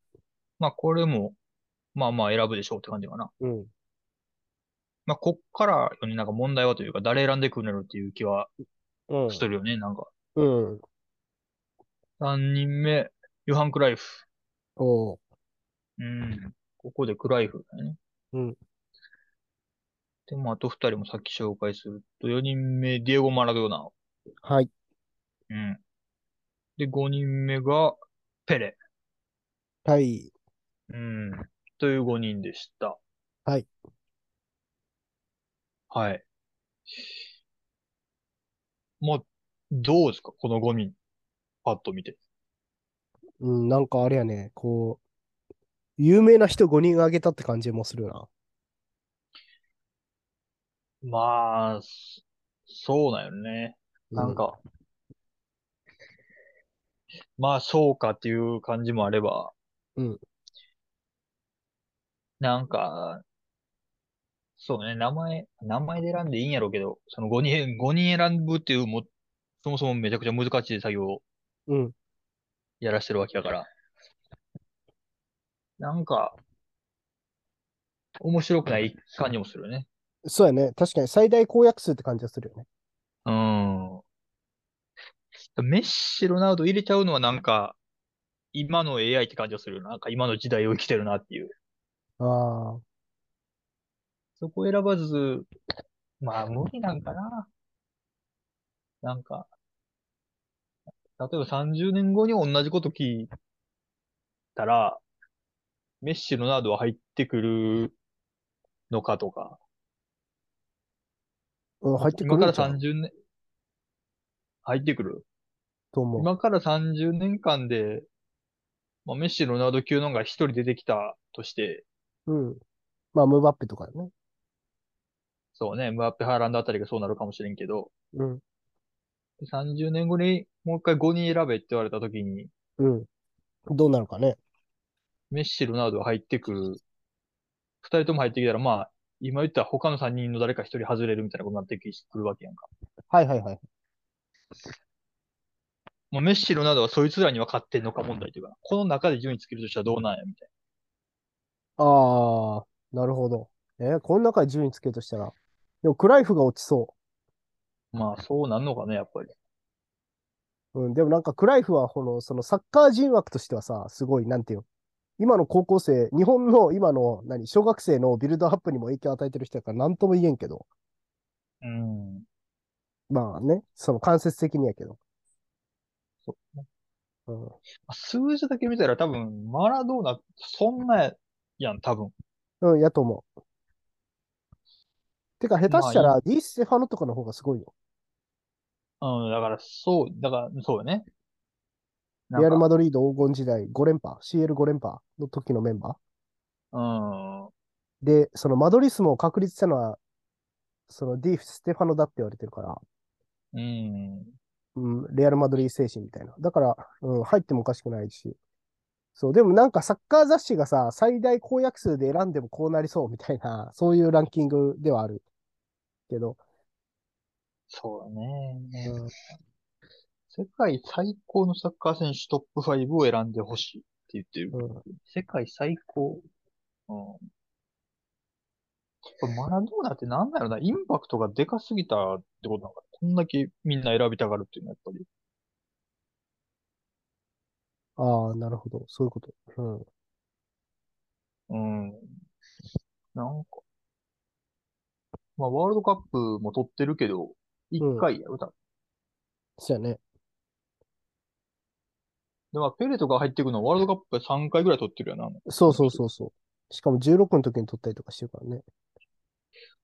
まあ、これも、まあまあ選ぶでしょうって感じかな。うん。まあ、こっからよね、なんか問題はというか、誰選んでくるんだろうっていう気はうん。しとるよね、なんか。うん。3人目、ヨハン・クライフ。おーうん。ここでクライフだね。うん。で、まあ、あと2人もさっき紹介すると、4人目、ディエゴ・マラドーナ。はい。うん。で、5人目が、ペレ。はい。うん。という5人でした。はい。はい。まあ、どうですか？この5人。パッと見て。うん、なんかあれやね、こう、有名な人5人挙げたって感じもするな。まあ、そそうだよね。うなん、か、まあ、そうかっていう感じもあれば、うん。なんか、そうね、名前、名前で選んでいいんやろうけど、その5人、5人選ぶっていうも、そもそもめちゃくちゃ難しい作業をうん。やらしてるわけだから、なんか、面白くない感じもするね。そうやね。確かに最大公約数って感じがするよね。うん。メッシ、ロナウド入れちゃうのはなんか、今の AI って感じがするよ。なんか今の時代を生きてるなっていう。ああ。そこ選ばず、まあ無理なんかな。なんか、例えば30年後に同じこと聞いたら、メッシ、ロナウドは入ってくるのかとか。うん、入ってく今からるんちゃう30年、入ってくる？と思う。今から30年間で、まあ、メッシ、ロナウド級のが一人出てきたとして、うん。まあ、ムバッペとかね。そうね、ムバッペ、ハーランドあたりがそうなるかもしれんけど、うん。30年後にもう一回5人選べって言われた時に、うん。どうなるかね。メッシ、ロナウドが入ってくる。二人とも入ってきたら、まあ、今言ったら他の3人の誰か一人外れるみたいなことになってくるわけやんか。はいはいはい。まあ、メッシ、ロナウドはそいつらには勝ってんのか問題というか、この中で順位つけるとしたらどうなんやみたいああ、なるほど。えーこの中で順位つけるとしたら。でも、クライフが落ちそな。まあ、そうなんのかね、やっぱり。う。うん。でもなんか、クライフは、この、そのサッカー人枠としてはさ、すごい、なんていうの今の高校生、日本の今の何、小学生のビルドアップにも影響を与えてる人だから何とも言えんけど、うん。まあね、その間接的にやけど。そうねうん。数字だけ見たら多分、マラドーナ、そんなやん、多分。うん、やと思う。てか、下手したまら、ディ・ステファノとかの方がすごいよ。うん、だから、そう、だから、そうよね。なんレアル・かマドリード黄金時代5連覇、CL5 連覇の時のメンバうん。ー。で、そのマドリスモを確立したのは、そのディ・ステファノだって言われてるから、うん。うん、レアル・マドリー精神みたいな。だから、うん、入ってもおかしくないし。そう、でもなんかサッカー雑誌がさ、最大公約数で選んでもこうなりそうみたいな、そういうランキングではあるけど、そうだね。うん、世界最高のサッカー選手トップ5を選んでほしいって言ってる。うん世界最高。うん。マラドーナってなんだろうな、インパクトがでかすぎたってことなのかな。こんだけみんな選びたがるっていうのはやっぱり。ああ、なるほど、そういうこと。うん。うん。なんか。まあ、ワールドカップも取ってるけど、一回やろ、多分。そうやね。で、まあ、ペレとか入ってくるのはワールドカップ3回ぐらい取ってるよな。だそうそうそうそう。しかも16の時に撮ったりとかしてるからね。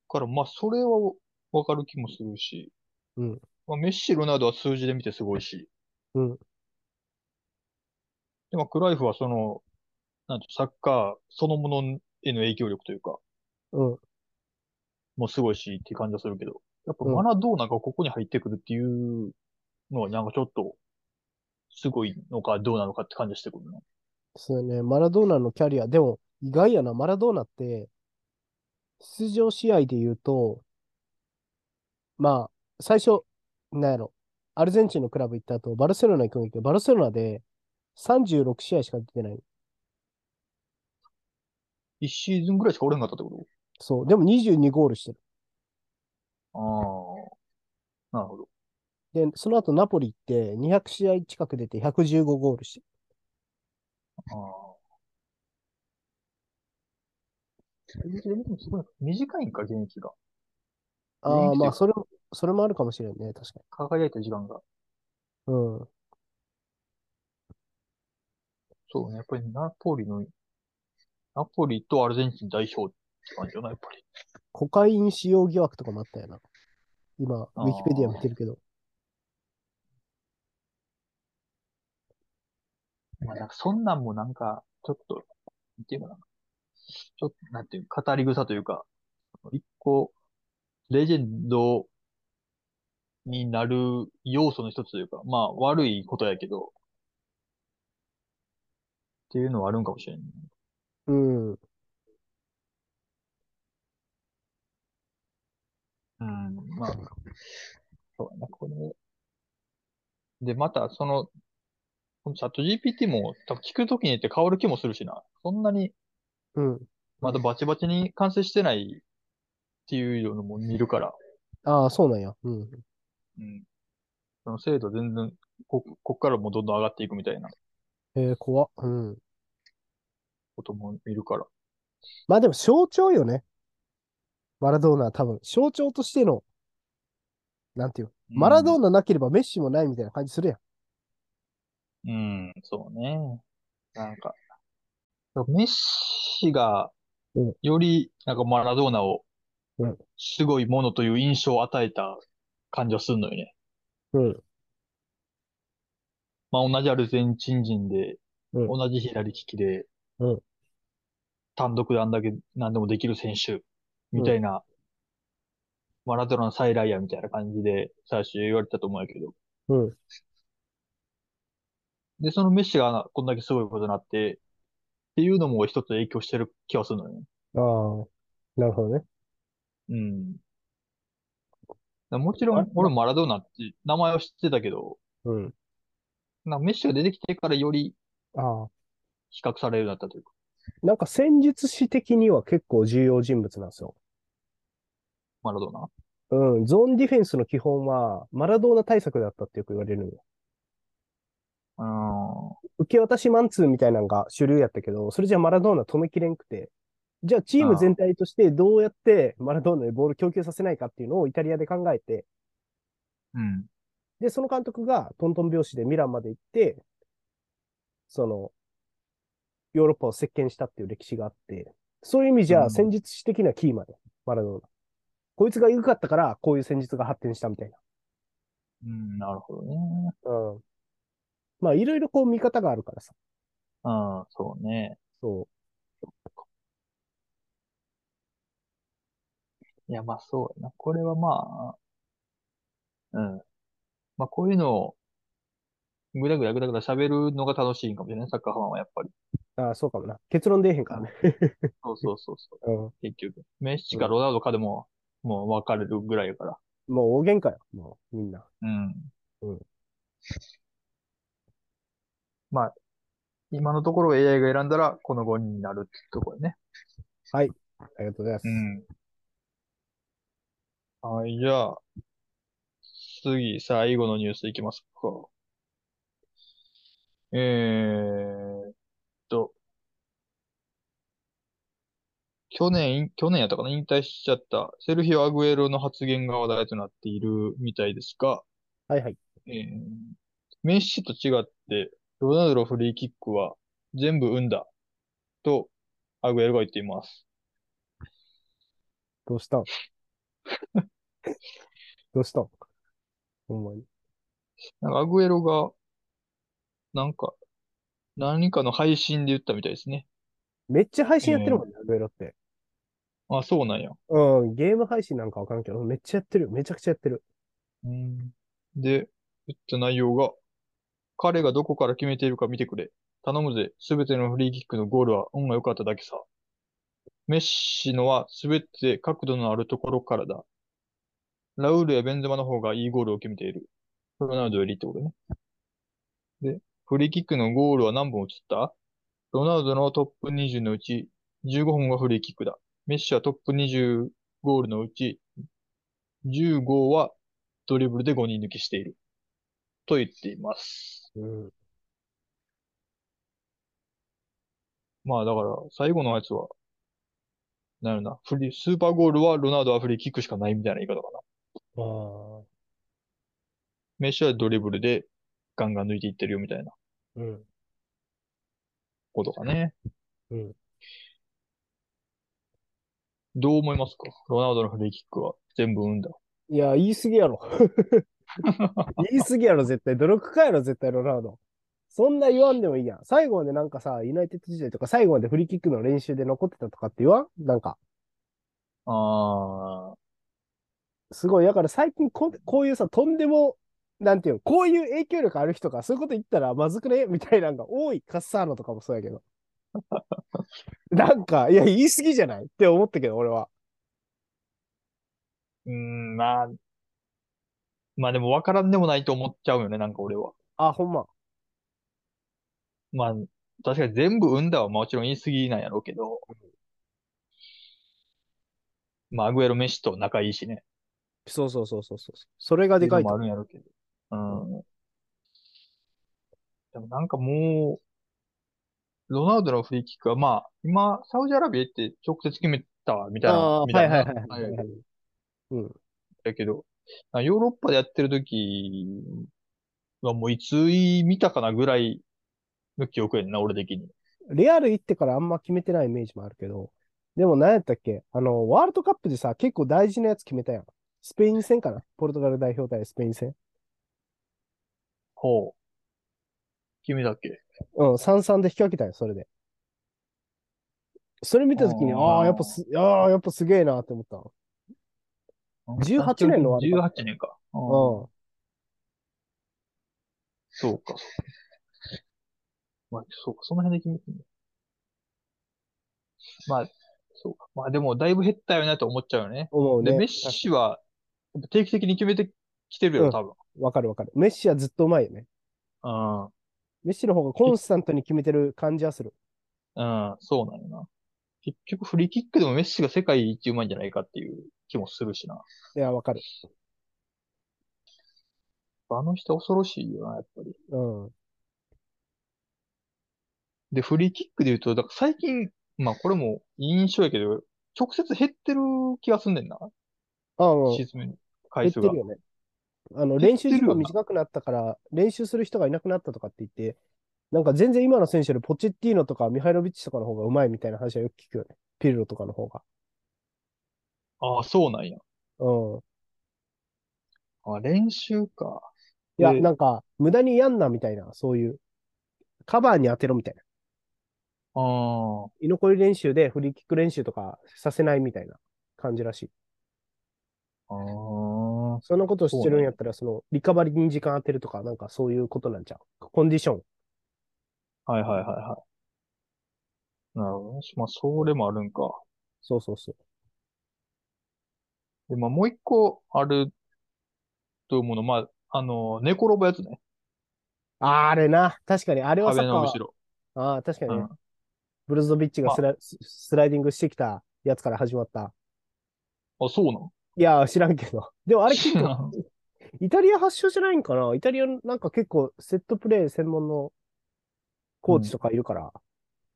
から、まあ、それはわかる気もするし。うん。まあ、メッシ、ロナウドは数字で見てすごいし。うん。で、まあ、クライフはその、なんてサッカーそのものへの影響力というか、うん。もうすごいしっていう感じがするけど、やっぱうんマラドーナがここに入ってくるっていうのはなんかちょっと、すごいのかどうなのかって感じがしてくるな。そうやね。マラドーナのキャリア。でも、意外やな。マラドーナって、出場試合で言うと、まあ、最初、なんやろ。アルゼンチンのクラブ行った後、バルセロナ行くんだけど、バルセロナで36試合しか出てない。一シーズンぐらいしかおれんかったってこそう。でも22ゴールしてる。とああ。なるほど。で、その後ナポリ行って200試合近く出て115ゴールしてる。ああ。現役で見てもすごいな短いんか、現役が。ああ、まあ、それも、それもあるかもしれんね。確か輝いた時間が。に。うん。そうね。やっぱりナポリの、ナポリとアルゼンチン代表って感じよな、やっぱり。コカイン使用疑惑とかもあったよな。今、ウィキペディア見てるけど。まあ、なんかそんなんもなんか、ちょっと、なんていうのかな。ちょっと、なんていう、語り草というか、一個、レジェンドになる要素の一つというか、まあ、悪いことやけど、っていうのはあるんかもしれんね。うん。うん、まあ、そうだな、これ。で、また、その、このチャット GPT も多分聞くときによって変わる気もするしな。そんなに、うん。まだバチバチに完成してないっていうのも見るから、ああ、そうなんや。うん。うん。その精度全然、こ、こっからもどんどん上がっていくみたいなえー、怖っ。うん。ことも見るから。まあでも象徴よね。マラドーナは多分、象徴としての、なんていうの、マラドーナなければメッシもないみたいな感じするやん。うん、そうね。なんか、メッシがうん、より、なんかマラドーナをうん、すごいものという印象を与えた感じはするのよね。うん。まあ同じアルゼンチン人で、うん同じ左利きで、うん単独であんだけ何でもできる選手、みたいな、マラドーナの再来やみたいな感じで最初言われてたと思うんやけど、うん。で、そのメッシがこんだけすごいことになって、っていうのも一つ影響してる気がするのよね。ああ、なるほどね。うん。もちろあん、俺もマラドーナって名前は知ってたけど、うん。なメッシが出てきてからよりああ。比較されるようになったというか、なんか戦術師的には結構重要人物なんですよ。マラドーナ？うん。ゾーンディフェンスの基本は、マラドーナ対策だったってよく言われるのよ。あ受け渡しマンツーみたいなのが主流やったけど、それじゃマラドーナ止めきれんくて、じゃあチーム全体としてどうやってマラドーナにボール供給させないかっていうのをイタリアで考えて、うん。で、その監督がトントン拍子でミランまで行って、その、ヨーロッパを席巻したっていう歴史があって、そういう意味じゃうん戦術師的なキーマンや、マラドーナ。こいつが良かったから、こういう戦術が発展したみたいうん、なるほどね。な。うん。まあ、いろいろこう見方があるからさ。ああ、そうね。そいや、まあそうやな。これはまあ、うん。まあこういうのを、ぐだぐだぐだぐだ喋るのが楽しいんかもしれない。サッカーファンはやっぱり。う。ああ、そうかもな。結論出えへんからね。そうそうそうそう。うん。結局。メッシかロナウドかでも、もう分かれるぐらいやから。もう大喧嘩よ。もう、みんな。うん。うんまあ、今のところ AI が選んだら、この5人になるってところね。ありがとうございます。うん。はい、じゃあ、次、最後のニュースいきますか。えーっと、去年、去年やったかな？引退しちゃった。セルヒオ・アグエロの発言が話題となっているみたいですが、はいはい。えーメッシと違って、ロナウドのフリーキックは全部運だ、と、アグエロが言っています。どうしたん？どうしたん？ほんまに。なんかアグエロが、なんか、何かの配信で言ったみたいですね。めっちゃ配信やってるもんね、アグエロって。あ、そうなんや。うん、ゲーム配信なんかわかんけど、めっちゃやってる。めちゃくちゃやってる。うんで、言った内容が、彼がどこから決めているか見てくれ。頼むぜ。すべてのフリーキックのゴールは運が良かっただけさ。メッシのはすべて角度のあるところからだ。ラウールやベンゼマの方がいいゴールを決めている。ロナウドよりってことね。で、フリーキックのゴールは何本映った？ロナウドのトップ20のうち15本がフリーキックだ。メッシはトップ20ゴールのうち15はドリブルで5人抜きしている。と言っています。うん。まあだから、最後のやつは、なるな。フリー、スーパーゴールはロナウドはフリーキックしかないみたいな言い方かな。ああ。メッシはドリブルでガンガン抜いていってるよみたいなうん。ことかね。うん。どう思いますか？ロナウドのフリーキックは全部運だ。いや、言い過ぎやろ。言い過ぎやろ、絶対。努力家やろ、絶対、ロナウド。そんな言わんでもいいやん。最後までなんかさ、ユナイテッド時代とか最後までフリーキックの練習で残ってたとかって言わん？なんか、あすごい。だから最近こう、こういうさ、とんでも、なんていうの、こういう影響力ある人がそういうこと言ったらまずくねみたいなのが多い。カッサーノとかもそうやけど。なんか、いや、言い過ぎじゃないって思ったけど、俺は。ー。うーん、まあ、まあでも分からんでもないと思っちゃうよね、なんか俺は。あ、ほんま。まあ、確かに全部運だはもちろん言い過ぎなんやろうけど、まあ、アグエロ、メッシと仲いいしね。そうそうそうそうそう。それがでかいあるんやろうけど。うん。でもなんかもう、ロナウドのフリーキックはまあ、今、サウジアラビア行って直接決めたみたいな、ああ、みたいな。はいはいはいはいはい。うん。だけど、あヨーロッパでやってる時はもういつ見たかなぐらいの記憶やねんな、俺的に。レアル行ってからあんま決めてないイメージもあるけど、でも何やったっけ？あの、ワールドカップでさ、結構大事なやつ決めたやん。スペイン戦かな？ポルトガル代表対スペイン戦。ほう。決めたっけ？うん、3-3で引き分けたよ、それで。それ見たときに、あーあやっぱす、ああ、やっぱすげえなって思ったの。18年のワールドカ18年か。うんうん。そうか。まあ、そうか、その辺で決めてんだまあ、そうか。まあでも、だいぶ減ったよねと思っちゃうよね。で、思うね。メッシは、定期的に決めてきてるよ、うん多分。わかるわかる。メッシはずっとうまいよね。うん。メッシの方がコンスタントに決めてる感じはする。うん、そうなんよな。結局、フリーキックでもメッシが世界一うまいんじゃないかっていう気もするしな。いや、わかる。あの人恐ろしいよな、やっぱり。うん。で、フリーキックで言うと、だから最近、まあこれも印象やけど、直接減ってる気がすんねんな。ああ、もう沈む減回数がってる。よね。あの、練習時減ってるよな間短くなったから、練習する人がいなくなったとかって言って、なんか全然今の選手よりポチッティーノとかミハイロビッチとかの方がうまいみたいな話はよく聞くよね。ピルロとかの方が。ああ、そうなんや。うん。あ、練習か。いや、でなんか、無駄にやんなみたいな、そういう、カバーに当てろみたいな。ああ、居残り練習でフリーキック練習とかさせないみたいな感じらしい。そんなことをしてるんやったら、その、リカバリーに時間当てるとか、なんかそういうことなんちゃう？コンディション。はいはいはいはい。なるほどね。まあ、それもあるんか。そうそうそう。で、まあ、もう一個あると思うの、まあ、あの、寝転ぶやつね。あーあれな。確かに、あれはサッカーは壁の後ろ。ああ、確かにね。うん。ブルゾビッチがスラ,、ススライディングしてきたやつから始まった。あ、そうなの？いやー、知らんけど。でもあれ結構、イタリア発祥じゃないんかな？イタリアなんか結構セットプレー専門のコーチとかいるから、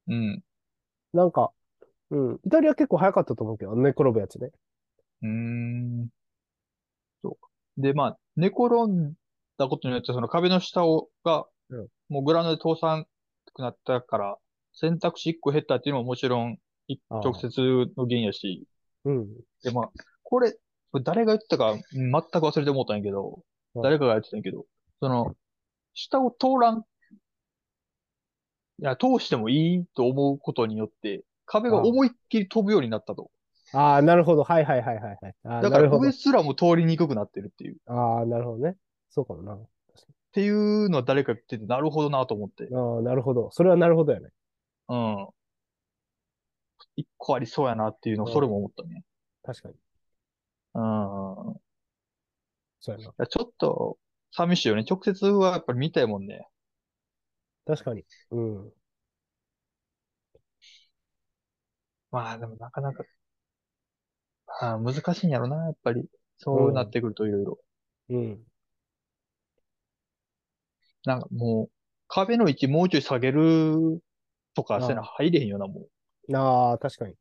うん。なんか、うん、イタリア結構早かったと思うけど、寝転ぶやつね。うーん。そう。で、まあ、寝転んだことによって、その壁の下を、が、うんもうグラウンドで通さなくなったから、選択肢1個減ったっていうのももちろん、いああ直接の原因やし、うん。で、まあ、これ、これ誰が言ってたか全く忘れてもうたんやけど、うん誰かが言ってたんやけど、その、下を通らん、いや、通してもいいと思うことによって、壁が思いっきり飛ぶようになったと。ああ、なるほど。はいはいはいはいはい。だからなるほど上。すらも通りにくくなってるっていう。っああ、なるほどね。そうかもな。ていうのは誰か言ってて、なるほどなと思って。ああ、なるほど。それはなるほどやね。うん。一個ありそうやなっていうのを、うんそれも思ったね。確かに。うん。いそうやな。やちょっと、寂しいよね。直接はやっぱり見たいもんね。確かに。うん。まあでもなかなか、あー難しいんやろな、やっぱり。そうなってくるといろいろ。うん。なんかもう、壁の位置もうちょい下げるとかせなあ入れへんよな、もう。ああ、確かに。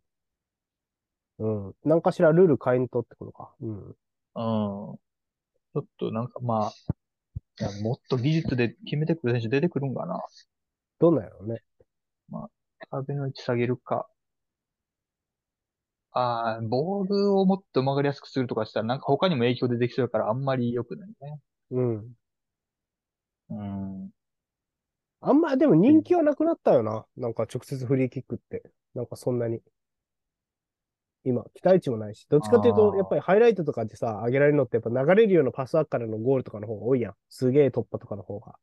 うん。何かしらルール変えんとってことか。うん。うん。ちょっとなんかまあ、いやもっと技術で決めてくる選手出てくるんかな。どうなんやろうね。壁の位置下げるか。ああ、ボールをもっと曲がりやすくするとかしたら、なんか他にも影響出てきそうだからあんまり良くないね。うん。うん。あんま、でも人気はなくなったよな。なんか直接フリーキックって。なんかそんなに。今、期待値もないし。どっちかっていうと、やっぱりハイライトとかでさ、上げられるのってやっぱ流れるようなパスワークからのゴールとかの方が多いやん。すげえ突破とかの方が。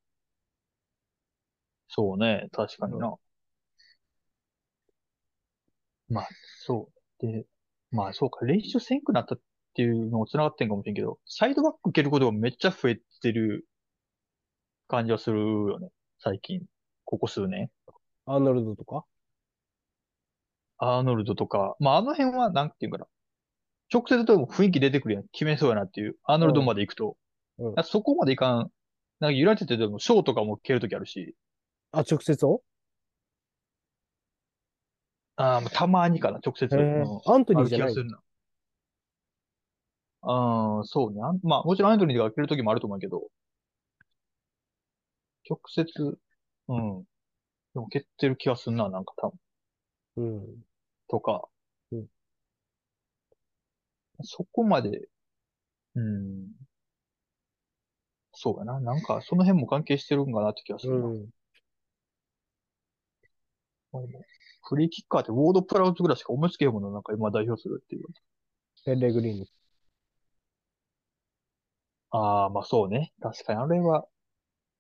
そうね。確かにな。まあ、そう。で、まあそうか。練習せんくなったっていうのも繋がってんかもしれんけど、サイドバック受けることがめっちゃ増えてる感じはするよね。最近。ここ数年。アーノルドとか？アーノルドとか、まああの辺はなんていうかな。直接でも雰囲気出てくるやん。決めそうやなっていう。アーノルドまで行くと。うんあそこまでいかん。なんかユナイテッドでもショーとかも蹴るときあるし。あ、直接を？ああ、まあたまにかな、直接。うんアントニあーじゃない？ああ、そうね。まあ、もちろんアントニーが蹴るときもあると思うけど、直接、うん。でも蹴ってる気がするな、なんか多分。うん。とか。うんそこまで、うん。そうかな。なんか、その辺も関係してるんかなって気がするな。うん。フリーキッカーってウォードプラウズぐらいしか思いつけへんものなんか今代表するっていう。ペレグリーニ。ああ、まあそうね。確かにあれは、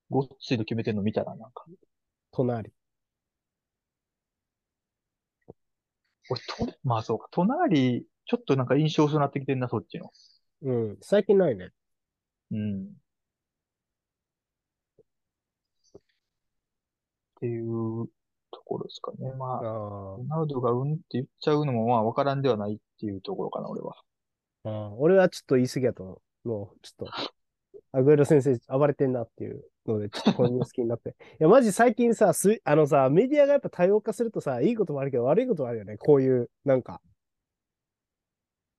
ごっついの決めてんの見たらなんか。隣。俺、と、まあそうか。隣、ちょっとなんか印象薄くなってきてんな、そっちの。うん。最近ないね。うん。っていうところですかね。まあ、ああロナウドがうんって言っちゃうのもまあわからんではないっていうところかな、俺は。ああ。俺はちょっと言い過ぎやと思う。もう、ちょっと。アグエロ先生暴れてんなっていうので、ちょっとこのニュース気になって。いや、マジ最近さ、す、あのさ、メディアがやっぱ多様化するとさ、いいこともあるけど悪いこともあるよね。こういう、なんか、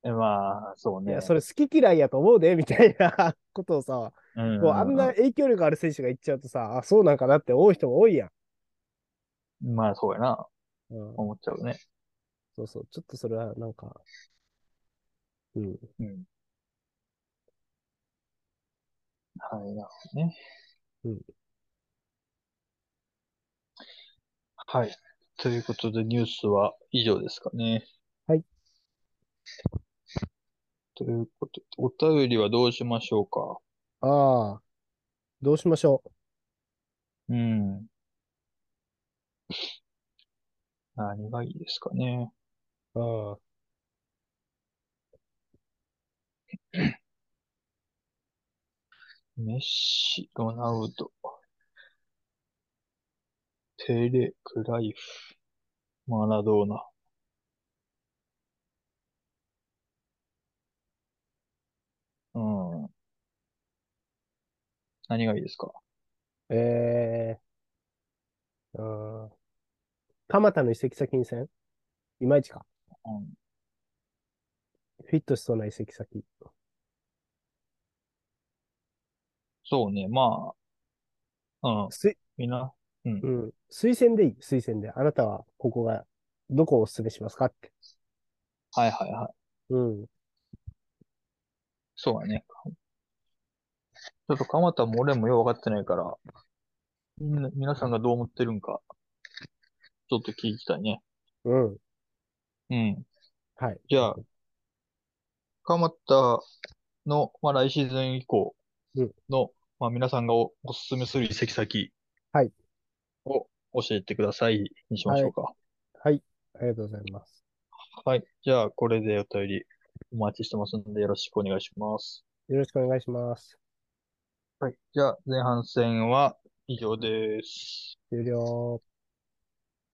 えまあ、そうね。いや、それ好き嫌いやと思うで、みたいな ことをさ、うんこうあんな影響力ある選手が言っちゃうとさ、あ、そうなんかなって思う人も多いやん。まあ、そうやな。うん、思っちゃうね。そうそう。ちょっとそれはなんか、うん。うん。はい、なるほどね。うん。はい。ということで、ニュースは以上ですかね。はい。ということで、お便りはどうしましょうか？ああ、どうしましょうん。何がいいですかね。う。ああ、メッシ、ロナウド、ペレ、クライフ、マラドーナ。うん。何がいいですか？ええー、うん。蒲田の移籍先にせん？いまいちか。うん。フィットしそうな移籍先。そうね、まあ、うん。すみんな、うん。うん。推薦でいい？推薦で。あなたはここが、どこをお勧めしますかって。はいはいはい。うん。そうだね。ちょっと蒲田も俺もよう分かってないから、みんな、皆さんがどう思ってるんか、ちょっと聞きたいね。うん。うん。はい。じゃあ、蒲田の、まあ、来シーズン以降うんの、まあ、皆さんがお、おすすめする移籍先はいを教えてくださいにしましょうか。はい。ありがとうございます。はい。じゃあ、これでお便りお待ちしてますので、よろしくお願いします。よろしくお願いします。はい。じゃあ、前半戦は以上です。終了。